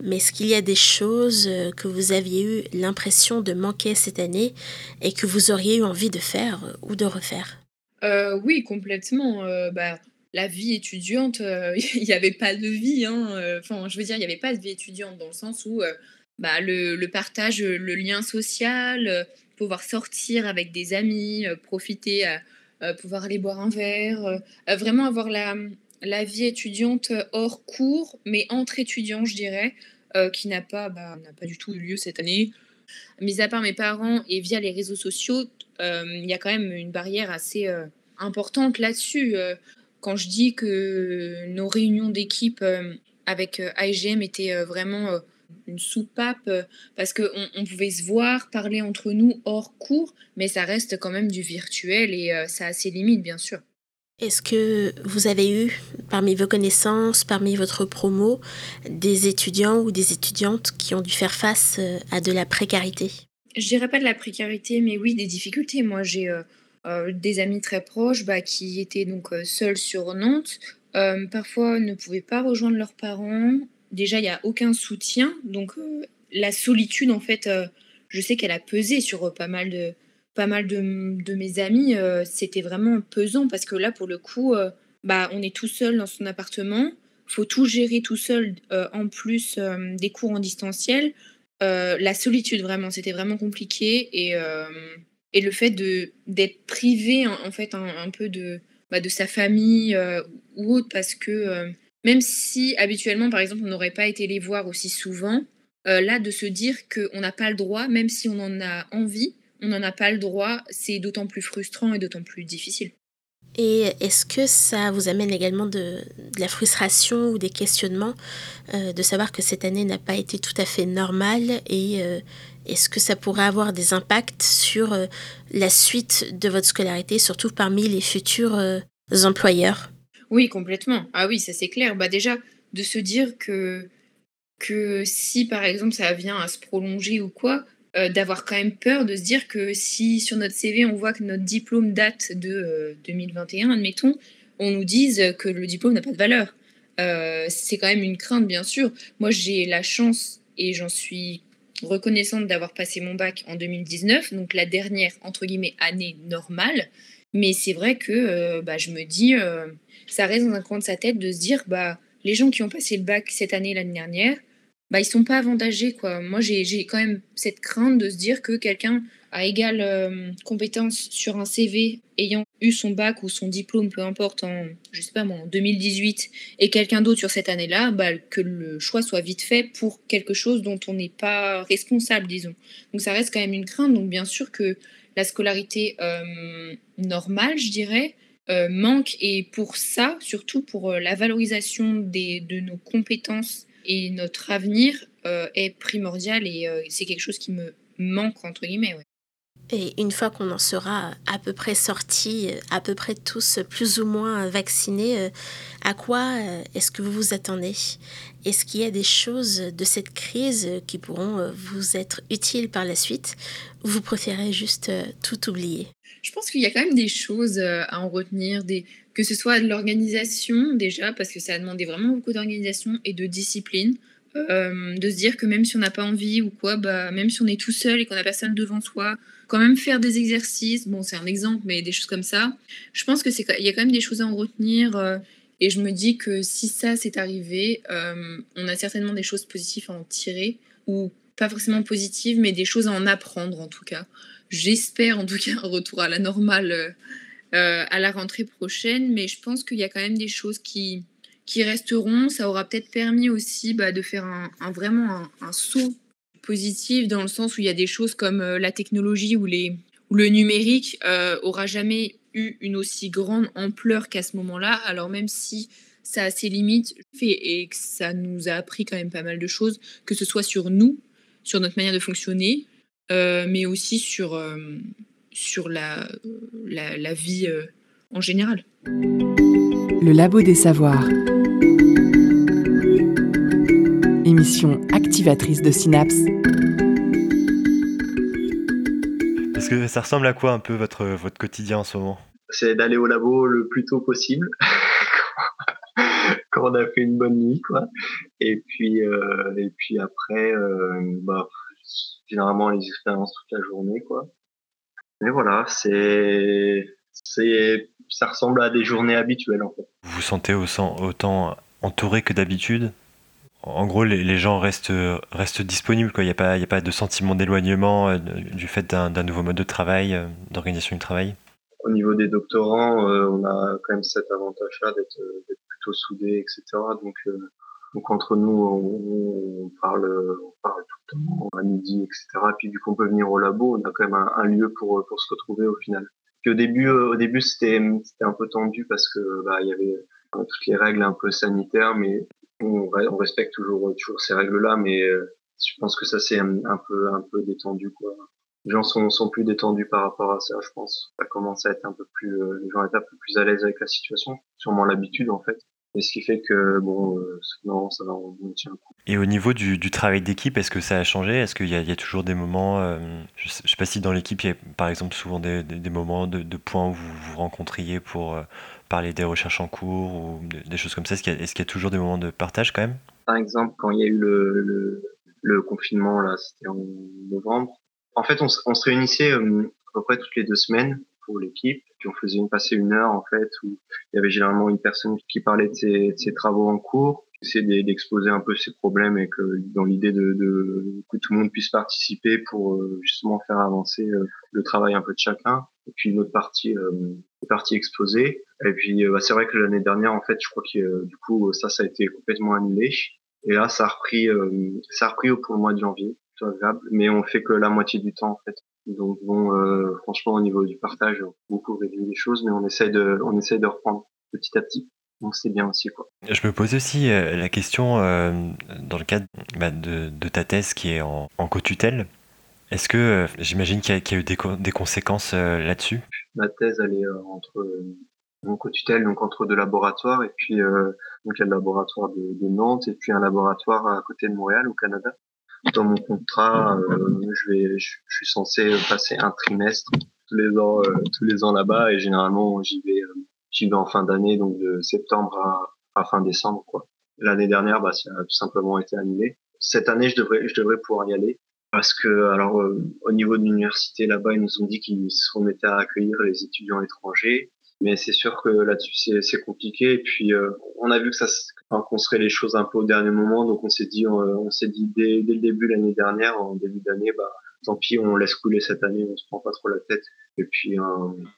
mais est-ce qu'il y a des choses euh, que vous aviez eu l'impression de manquer cette année et que vous auriez eu envie de faire euh, ou de refaire? Euh, Oui, complètement. bah, la vie étudiante, [laughs] il n'y avait pas de vie. Hein, enfin, je veux dire, il n'y avait pas de vie étudiante dans le sens où bah, le, partage, le lien social, pouvoir sortir avec des amis, profiter, pouvoir aller boire un verre, vraiment avoir la, la vie étudiante hors cours, mais entre étudiants, je dirais, euh, qui n'a pas, bah, pas du tout eu lieu cette année. mis à part mes parents et via les réseaux sociaux, il y a quand même une barrière assez importante là-dessus. quand je dis que nos réunions d'équipe avec AIGM étaient vraiment une soupape parce qu'on on pouvait se voir, parler entre nous hors cours, mais ça reste quand même du virtuel et ça a ses limites, bien sûr. Est-ce que vous avez eu, parmi vos connaissances, parmi votre promo, des étudiants ou des étudiantes qui ont dû faire face à de la précarité? Je dirais pas de la précarité, mais oui, des difficultés. Moi, j'ai des amis très proches bah, qui étaient donc seuls sur Nantes. parfois ne pouvaient pas rejoindre leurs parents, déjà, il n'y a aucun soutien. Donc, euh, la solitude, en fait, euh, je sais qu'elle a pesé sur euh, pas mal de, pas mal de, mes amis. C'était vraiment pesant parce que là, pour le coup, bah, on est tout seul dans son appartement. faut tout gérer tout seul, en plus des cours en distanciel. la solitude, vraiment, c'était vraiment compliqué. Et, et le fait d'être privé, en, fait, un, peu de, bah, de sa famille ou autre, parce que même si habituellement, par exemple, on n'aurait pas été les voir aussi souvent, euh, là, de se dire qu'on n'a pas le droit, même si on en a envie, on n'en a pas le droit, c'est d'autant plus frustrant et d'autant plus difficile. Et est-ce que ça vous amène également de, la frustration ou des questionnements euh, de savoir que cette année n'a pas été tout à fait normale et euh, est-ce que ça pourrait avoir des impacts sur la suite de votre scolarité, surtout parmi les futurs employeurs? Oui, complètement. Ah oui, ça c'est clair. Bah déjà, de se dire que, que si par exemple ça vient à se prolonger ou quoi, euh, d'avoir quand même peur de se dire que si sur notre CV on voit que notre diplôme date de 2021, euh, admettons, on nous dise que le diplôme n'a pas de valeur. Euh, c'est quand même une crainte, bien sûr. Moi, j'ai la chance et j'en suis reconnaissante d'avoir passé mon bac en 2019, donc la dernière, entre guillemets, année normale. Mais c'est vrai que bah, je me dis, ça reste dans un coin de sa tête de se dire bah les gens qui ont passé le bac cette année l'année dernière bah ils sont pas avantagés quoi. Moi j'ai quand même cette crainte de se dire que quelqu'un a égale euh, compétence sur un CV ayant eu son bac ou son diplôme peu importe en je sais pas moi en 2018 et quelqu'un d'autre sur cette année-là bah, que le choix soit vite fait pour quelque chose dont on n'est pas responsable disons. Donc ça reste quand même une crainte. Donc bien sûr que la scolarité euh, normale je dirais euh, manque. Et pour ça, surtout pour euh, la valorisation des, de nos compétences et notre avenir, euh, est primordial et c'est quelque chose qui me manque, entre guillemets. Et une fois qu'on en sera à peu près sortis, à peu près tous plus ou moins vaccinés, à quoi est-ce que vous vous attendez? Est-ce qu'il y a des choses de cette crise qui pourront vous être utiles par la suite? Ou vous préférez juste tout oublier? Je pense qu'il y a quand même des choses euh, à en retenir, que ce soit de l'organisation déjà, parce que ça a demandé vraiment beaucoup d'organisation et de discipline. Euh, de se dire que même si on n'a pas envie ou quoi, bah, même si on est tout seul et qu'on n'a personne devant soi, quand même faire des exercices, bon c'est un exemple, mais des choses comme ça, je pense qu'il y a quand même des choses à en retenir. Euh, et je me dis que si ça s'est arrivé, on a certainement des choses positives à en tirer, ou pas forcément positives, mais des choses à en apprendre en tout cas. J'espère en tout cas un retour à la normale euh, euh, à la rentrée prochaine, mais je pense qu'il y a quand même des choses qui, qui resteront. Ça aura peut-être permis aussi bah, de faire un, vraiment un, saut positif dans le sens où il y a des choses comme euh, la technologie ou, les, le numérique aura jamais eu une aussi grande ampleur qu'à ce moment-là. Alors même si ça a ses limites et que ça nous a appris quand même pas mal de choses, que ce soit sur nous, sur notre manière de fonctionner, euh, mais aussi sur, euh, sur la, la, vie euh, en général. Le Labo des Savoirs. Émission activatrice de synapses. Est-ce que ça ressemble à quoi un peu votre, votre quotidien en ce moment? C'est d'aller au labo le plus tôt possible. [laughs] quand on a fait une bonne nuit quoi et puis et puis après bah généralement les expériences toute la journée, quoi. Mais voilà, c'est, c'est, ça ressemble à des journées habituelles, en fait. Vous vous sentez autant entouré que d'habitude? En gros, les, gens restent, restent disponibles. Il n'y a, pas, a pas de sentiment d'éloignement euh, du fait d'un nouveau mode de travail, euh, d'organisation du travail? Au niveau des doctorants, euh, on a quand même cet avantage-là d'être plutôt soudés, etc. Donc, Donc entre nous, on, parle, on parle tout le temps, à midi, etc. Puis vu qu'on peut venir au labo, on a quand même un, un lieu pour, pour se retrouver au final. Puis au début, euh, au début, c'était, c'était un peu tendu parce que bah, il y avait euh, toutes les règles un peu sanitaires, mais on, respecte toujours, toujours ces règles-là, mais euh, je pense que ça c'est un, un, peu, un peu détendu, quoi. Les gens sont, sont plus détendus par rapport à ça, je pense. Ça commence à être un peu plus, les gens étaient un peu plus à l'aise avec la situation, sûrement l'habitude en fait. Et ce qui fait que, bon, euh, non, ça va, on, on tient le coup. Et au niveau du, du travail d'équipe, est-ce que ça a changé? Est-ce qu'il y, y, a toujours des moments, euh, je ne sais, sais, pas si dans l'équipe, il y a par exemple souvent des, des, des moments de, de, points où vous vous rencontriez pour euh, parler des recherches en cours ou des choses comme ça Est-ce qu'il y, est qu y, a toujours des moments de partage quand même? Par exemple, quand il y a eu le, le, le confinement, là, c'était en novembre, en fait, on, on se réunissait euh, à peu près toutes les deux semaines pour l'équipe. Puis on faisait une passer une heure en fait où il y avait généralement une personne qui parlait de ses, de ses travaux en cours, essayer d'exposer un peu ses problèmes et que dans l'idée de, de, que tout le monde puisse participer pour euh, justement faire avancer euh, le travail un peu de chacun. Et puis une autre partie, euh, partie exposée. Et puis bah, c'est vrai que l'année dernière en fait, je crois que du coup ça ça a été complètement annulé. Et là ça a repris, ça a repris pour le mois de janvier. Mais on fait que la moitié du temps en fait. Donc bon, euh, franchement au niveau du partage, on beaucoup réduit les choses, mais on essaye de, on essaye de reprendre petit à petit. Donc c'est bien aussi quoi. Je me pose aussi euh, la question euh, dans le cadre bah, de, de, ta thèse qui est en, en co-tutelle. Est-ce que j'imagine qu'il y, qu y, a eu des, co des conséquences là-dessus? Ma thèse elle est entre mon co-tutelle donc entre deux laboratoires et puis donc il y a le laboratoire de, de Nantes et puis un laboratoire à côté de Montréal au Canada dans mon contrat, euh, je vais, je, suis censé passer un trimestre tous les ans, euh, tous les ans là-bas, et généralement j'y vais, euh, j'y vais en fin d'année, donc de septembre à, à fin décembre, quoi. L'année dernière, bah, ça a tout simplement été annulé. Cette année, je devrais, je devrais pouvoir y aller parce que, alors, euh, au niveau de l'université là-bas, ils nous ont dit qu'ils se remettaient à accueillir les étudiants étrangers mais c'est sûr que là-dessus c'est compliqué. Et puis euh, on a vu que ça qu'on serait les choses un peu au dernier moment. Donc on s'est dit on, on s'est dit dès, dès, le début l'année dernière en début d'année bah tant pis on laisse couler cette année on se prend pas trop la tête. Et puis euh,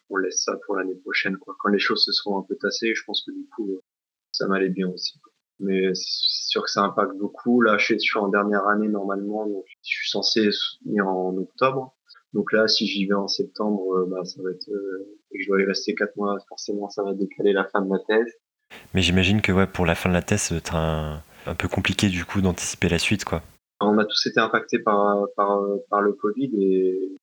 on laisse ça pour l'année prochaine quoi. Quand les choses se seront un peu tassées je pense que du coup ça m'allait bien aussi mais c'est sûr que ça impacte beaucoup. Là je suis en dernière année normalement. Donc je suis censé soutenir en octobre. Donc là, si j'y vais en septembre, euh, bah, ça va être, euh, je dois y rester quatre mois. Forcément, ça va décaler la fin de ma thèse. Mais j'imagine que ouais, pour la fin de la thèse, ça va être un, un peu compliqué du coup d'anticiper la suite, quoi. On a tous été impactés par par par le Covid et,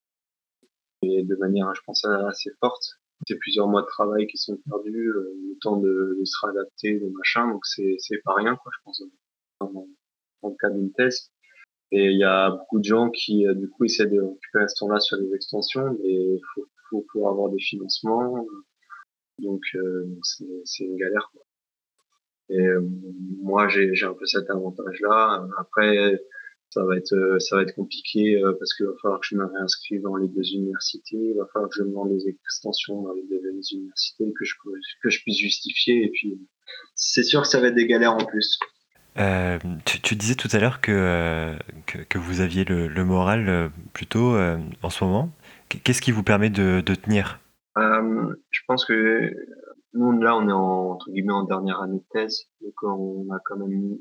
et de manière, je pense, assez forte. C'est plusieurs mois de travail qui sont perdus, euh, le temps de, de se réadapter, de machin. Donc c'est c'est pas rien, quoi. Je pense dans, dans le cas d'une thèse. Et il y a beaucoup de gens qui, euh, du coup, essaient de récupérer ce temps-là sur les extensions, mais il faut, faut pouvoir avoir des financements. Donc, euh, c'est une galère. Et euh, moi, j'ai un peu cet avantage-là. Après, ça va être ça va être compliqué euh, parce qu'il va falloir que je me réinscrive dans les deux universités, il va falloir que je demande des extensions dans les deux universités que je que je puisse justifier. Et puis, c'est sûr que ça va être des galères en plus. Euh, tu, disais tout à l'heure que, euh, que, vous aviez le, moral euh, plutôt euh, en ce moment. Qu'est-ce qui vous permet de, tenir? Je pense que nous, là, on est en, entre guillemets en dernière année de thèse, donc on a quand même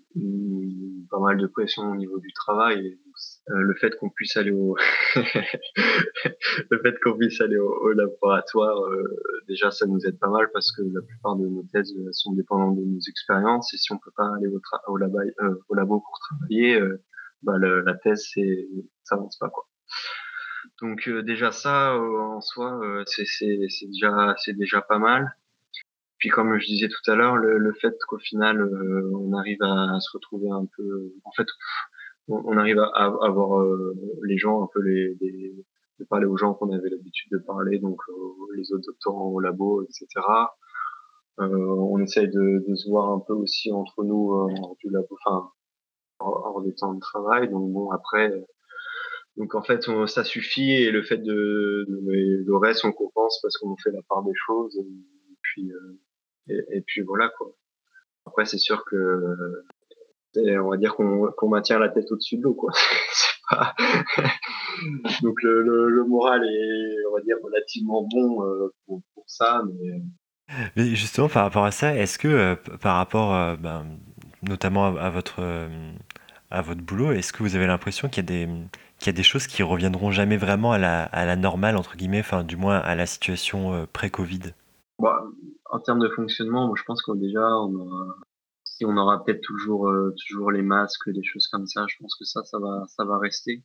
pas mal de pression au niveau du travail. Et, le fait qu'on puisse aller au [laughs] le fait qu'on puisse aller au, laboratoire, euh, déjà ça nous aide pas mal parce que la plupart de nos thèses sont dépendantes de nos expériences et si on peut pas aller au, labo, euh, pour travailler, euh, bah la thèse c'est ça avance pas quoi. Donc euh, déjà ça en soi c'est déjà c'est déjà pas mal. Puis comme je disais tout à l'heure, le, le, fait qu'au final on arrive à, se retrouver un peu, en fait on, arrive à, à, avoir euh, les gens un peu les, les, de parler aux gens qu'on avait l'habitude de parler, donc euh, les autres doctorants au labo, etc. Euh, on essaye de, de, se voir un peu aussi entre nous euh, hors du labo, enfin hors des temps de travail. Donc bon après, donc en fait on, ça suffit et le fait de, le reste on compense parce qu'on fait la part des choses et, puis euh, et, puis voilà quoi. Après c'est sûr que on va dire qu'on qu maintient la tête au-dessus de l'eau, quoi. [laughs] [laughs] Donc le, le, moral est, on va dire, relativement bon euh, pour, pour, ça, mais. Mais justement, par rapport à ça, est-ce que euh, par rapport, euh, ben, notamment à, votre, euh, à votre boulot, est-ce que vous avez l'impression qu'il y, a des- qu'il y a des choses qui reviendront jamais vraiment à la, à la normale, entre guillemets, enfin du moins à la situation euh, pré-Covid? Bah, en termes de fonctionnement, moi, je pense qu'on déjà, aura, si on aura peut-être toujours, euh, toujours les masques, des choses comme ça, je pense que ça, ça va, ça va rester.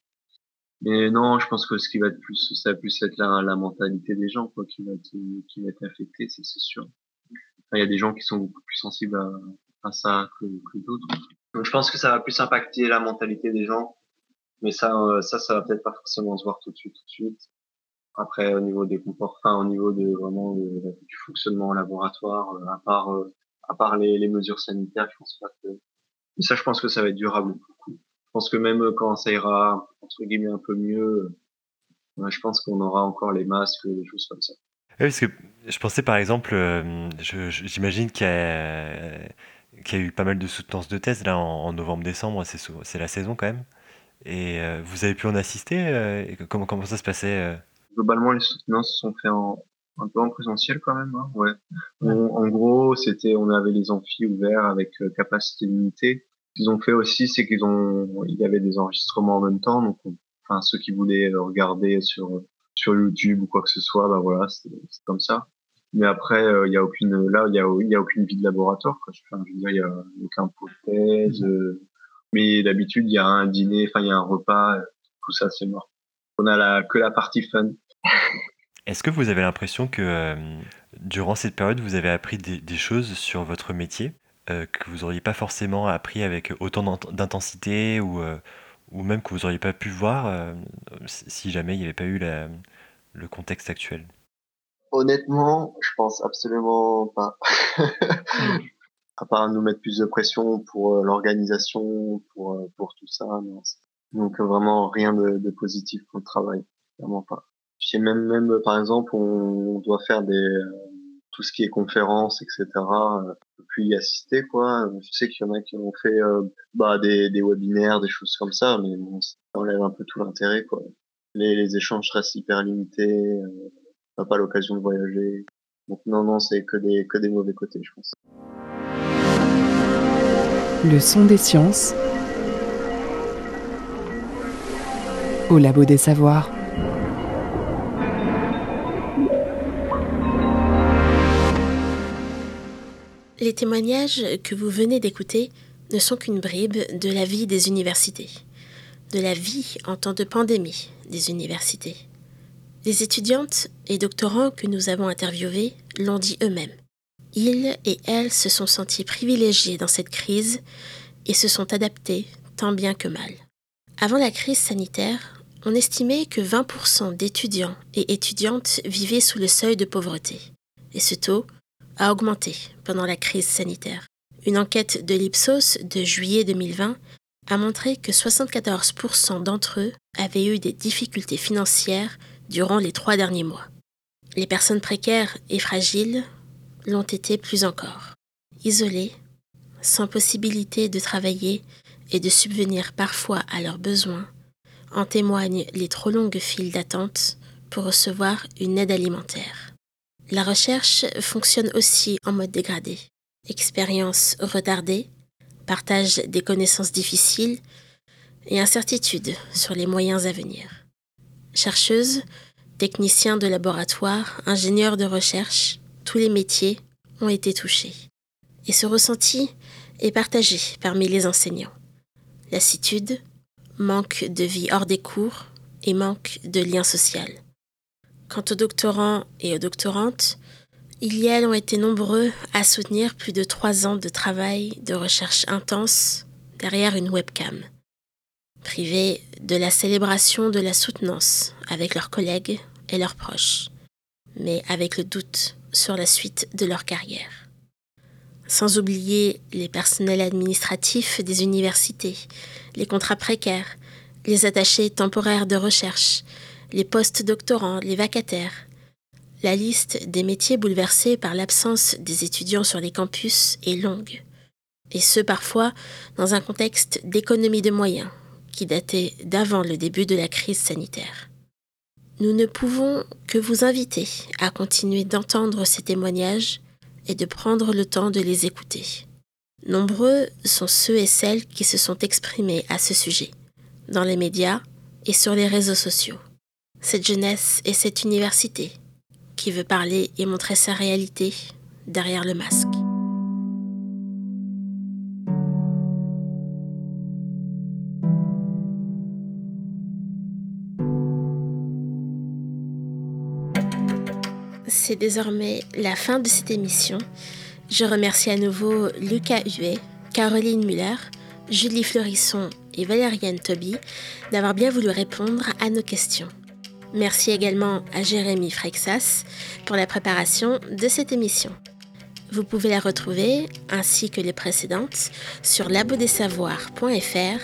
Mais non, je pense que ce qui va être plus, ça va plus être la, la mentalité des gens, quoi, qui va être, qui va être affectée, c'est sûr. Il y a des gens qui sont beaucoup plus sensibles à, à ça que, que d'autres. Donc, je pense que ça va plus impacter la mentalité des gens. Mais ça, euh, ça, ça va peut-être pas forcément se voir tout de suite, tout de suite. Après, au niveau des comportements, enfin, au niveau de vraiment du fonctionnement en laboratoire, euh, à part, euh, à part les, mesures sanitaires, je pense pas que. Mais ça, je pense que ça va être durable beaucoup. Je pense que même quand ça ira entre guillemets un peu mieux, je pense qu'on aura encore les masques, des choses comme ça. Parce que je pensais par exemple, j'imagine qu'il y, a eu pas mal de soutenances de thèse là en, en novembre-décembre, c'est la saison quand même. Et euh, vous avez pu en assister euh, et comment, comment ça se passait euh? Globalement, les soutenances se sont fait en, un peu en présentiel quand même, hein, ouais. On- en gros, c'était, on avait les amphis ouverts avec euh, capacité limitée. Ce qu'ils ont fait aussi, c'est qu'ils ont, il y avait des enregistrements en même temps, donc, on- enfin, ceux qui voulaient euh, regarder sur sur YouTube ou quoi que ce soit, bah voilà, c'est comme ça. Mais après, euh, il y a aucune, là, il y a, y a aucune vie de laboratoire, quoi. Enfin, je veux dire, il y a aucun pot de thèse. euh, mais d'habitude, il y a un dîner, enfin, il y a un repas, euh, tout ça, c'est mort. On a la, que la partie fun. [laughs] Est-ce que vous avez l'impression que euh, durant cette période, vous avez appris des, des choses sur votre métier euh, que vous n'auriez pas forcément appris avec autant d'int- d'intensité ou, euh, ou même que vous n'auriez pas pu voir euh, si si jamais il n'y avait pas eu la- le contexte actuel? Honnêtement, je pense absolument pas. [laughs] à part nous mettre plus de pression pour euh, l'organisation, pour, euh, pour tout ça. non. Donc euh, vraiment rien de, de positif pour le travail, vraiment pas. Puis même, même par exemple, on, doit faire des euh, tout ce qui est conférences, etc. Euh, puis y assister quoi. Je sais qu'il y en a qui ont fait euh, bah, des, des webinaires, des choses comme ça, mais bon, ça enlève un peu tout l'intérêt quoi. Les, les échanges restent hyper limités. On n'a pas l'occasion de voyager. Donc non, non, c'est que des, que des mauvais côtés, je pense. Le son des sciences au labo des savoirs. Les témoignages que vous venez d'écouter ne sont qu'une bribe de la vie des universités, de la vie en temps de pandémie des universités. Les étudiantes et doctorants que nous avons interviewés l'ont dit eux-mêmes. Ils et elles se sont sentis privilégiés dans cette crise et se sont adaptés tant bien que mal. Avant la crise sanitaire, on estimait que 20% d'étudiants et étudiantes vivaient sous le seuil de pauvreté. Et ce taux a augmenté pendant la crise sanitaire. Une enquête de l'Ipsos de juillet 2020 a montré que 74% d'entre eux avaient eu des difficultés financières durant les trois derniers mois. Les personnes précaires et fragiles l'ont été plus encore. Isolées, sans possibilité de travailler et de subvenir parfois à leurs besoins, en témoignent les trop longues files d'attente pour recevoir une aide alimentaire. La recherche fonctionne aussi en mode dégradé. Expérience retardée, partage des connaissances difficiles et incertitude sur les moyens à venir. Chercheuses, techniciens de laboratoire, ingénieurs de recherche, tous les métiers ont été touchés. Et ce ressenti est partagé parmi les enseignants. Lassitude, manque de vie hors des cours et manque de lien social. Quant aux doctorants et aux doctorantes, ils et elles ont été nombreux à soutenir plus de trois ans de travail de recherche intense derrière une webcam. Privés de la célébration de la soutenance avec leurs collègues et leurs proches, mais avec le doute sur la suite de leur carrière. Sans oublier les personnels administratifs des universités, les contrats précaires, les attachés temporaires de recherche, les postes doctorants, les vacataires. La liste des métiers bouleversés par l'absence des étudiants sur les campus est longue, et ce parfois dans un contexte d'économie de moyens qui datait d'avant le début de la crise sanitaire. Nous ne pouvons que vous inviter à continuer d'entendre ces témoignages et de prendre le temps de les écouter. Nombreux sont ceux et celles qui se sont exprimés à ce sujet, dans les médias et sur les réseaux sociaux. Cette jeunesse et cette université qui veut parler et montrer sa réalité derrière le masque. C'est désormais la fin de cette émission. Je remercie à nouveau Lucas Huet, Caroline Muller, Julie Fleurisson et Valériane Toby d'avoir bien voulu répondre à nos questions. Merci également à Jérémy Frexas pour la préparation de cette émission. Vous pouvez la retrouver, ainsi que les précédentes, sur labodesavoirs.fr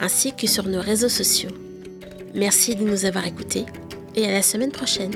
ainsi que sur nos réseaux sociaux. Merci de nous avoir écoutés et à la semaine prochaine.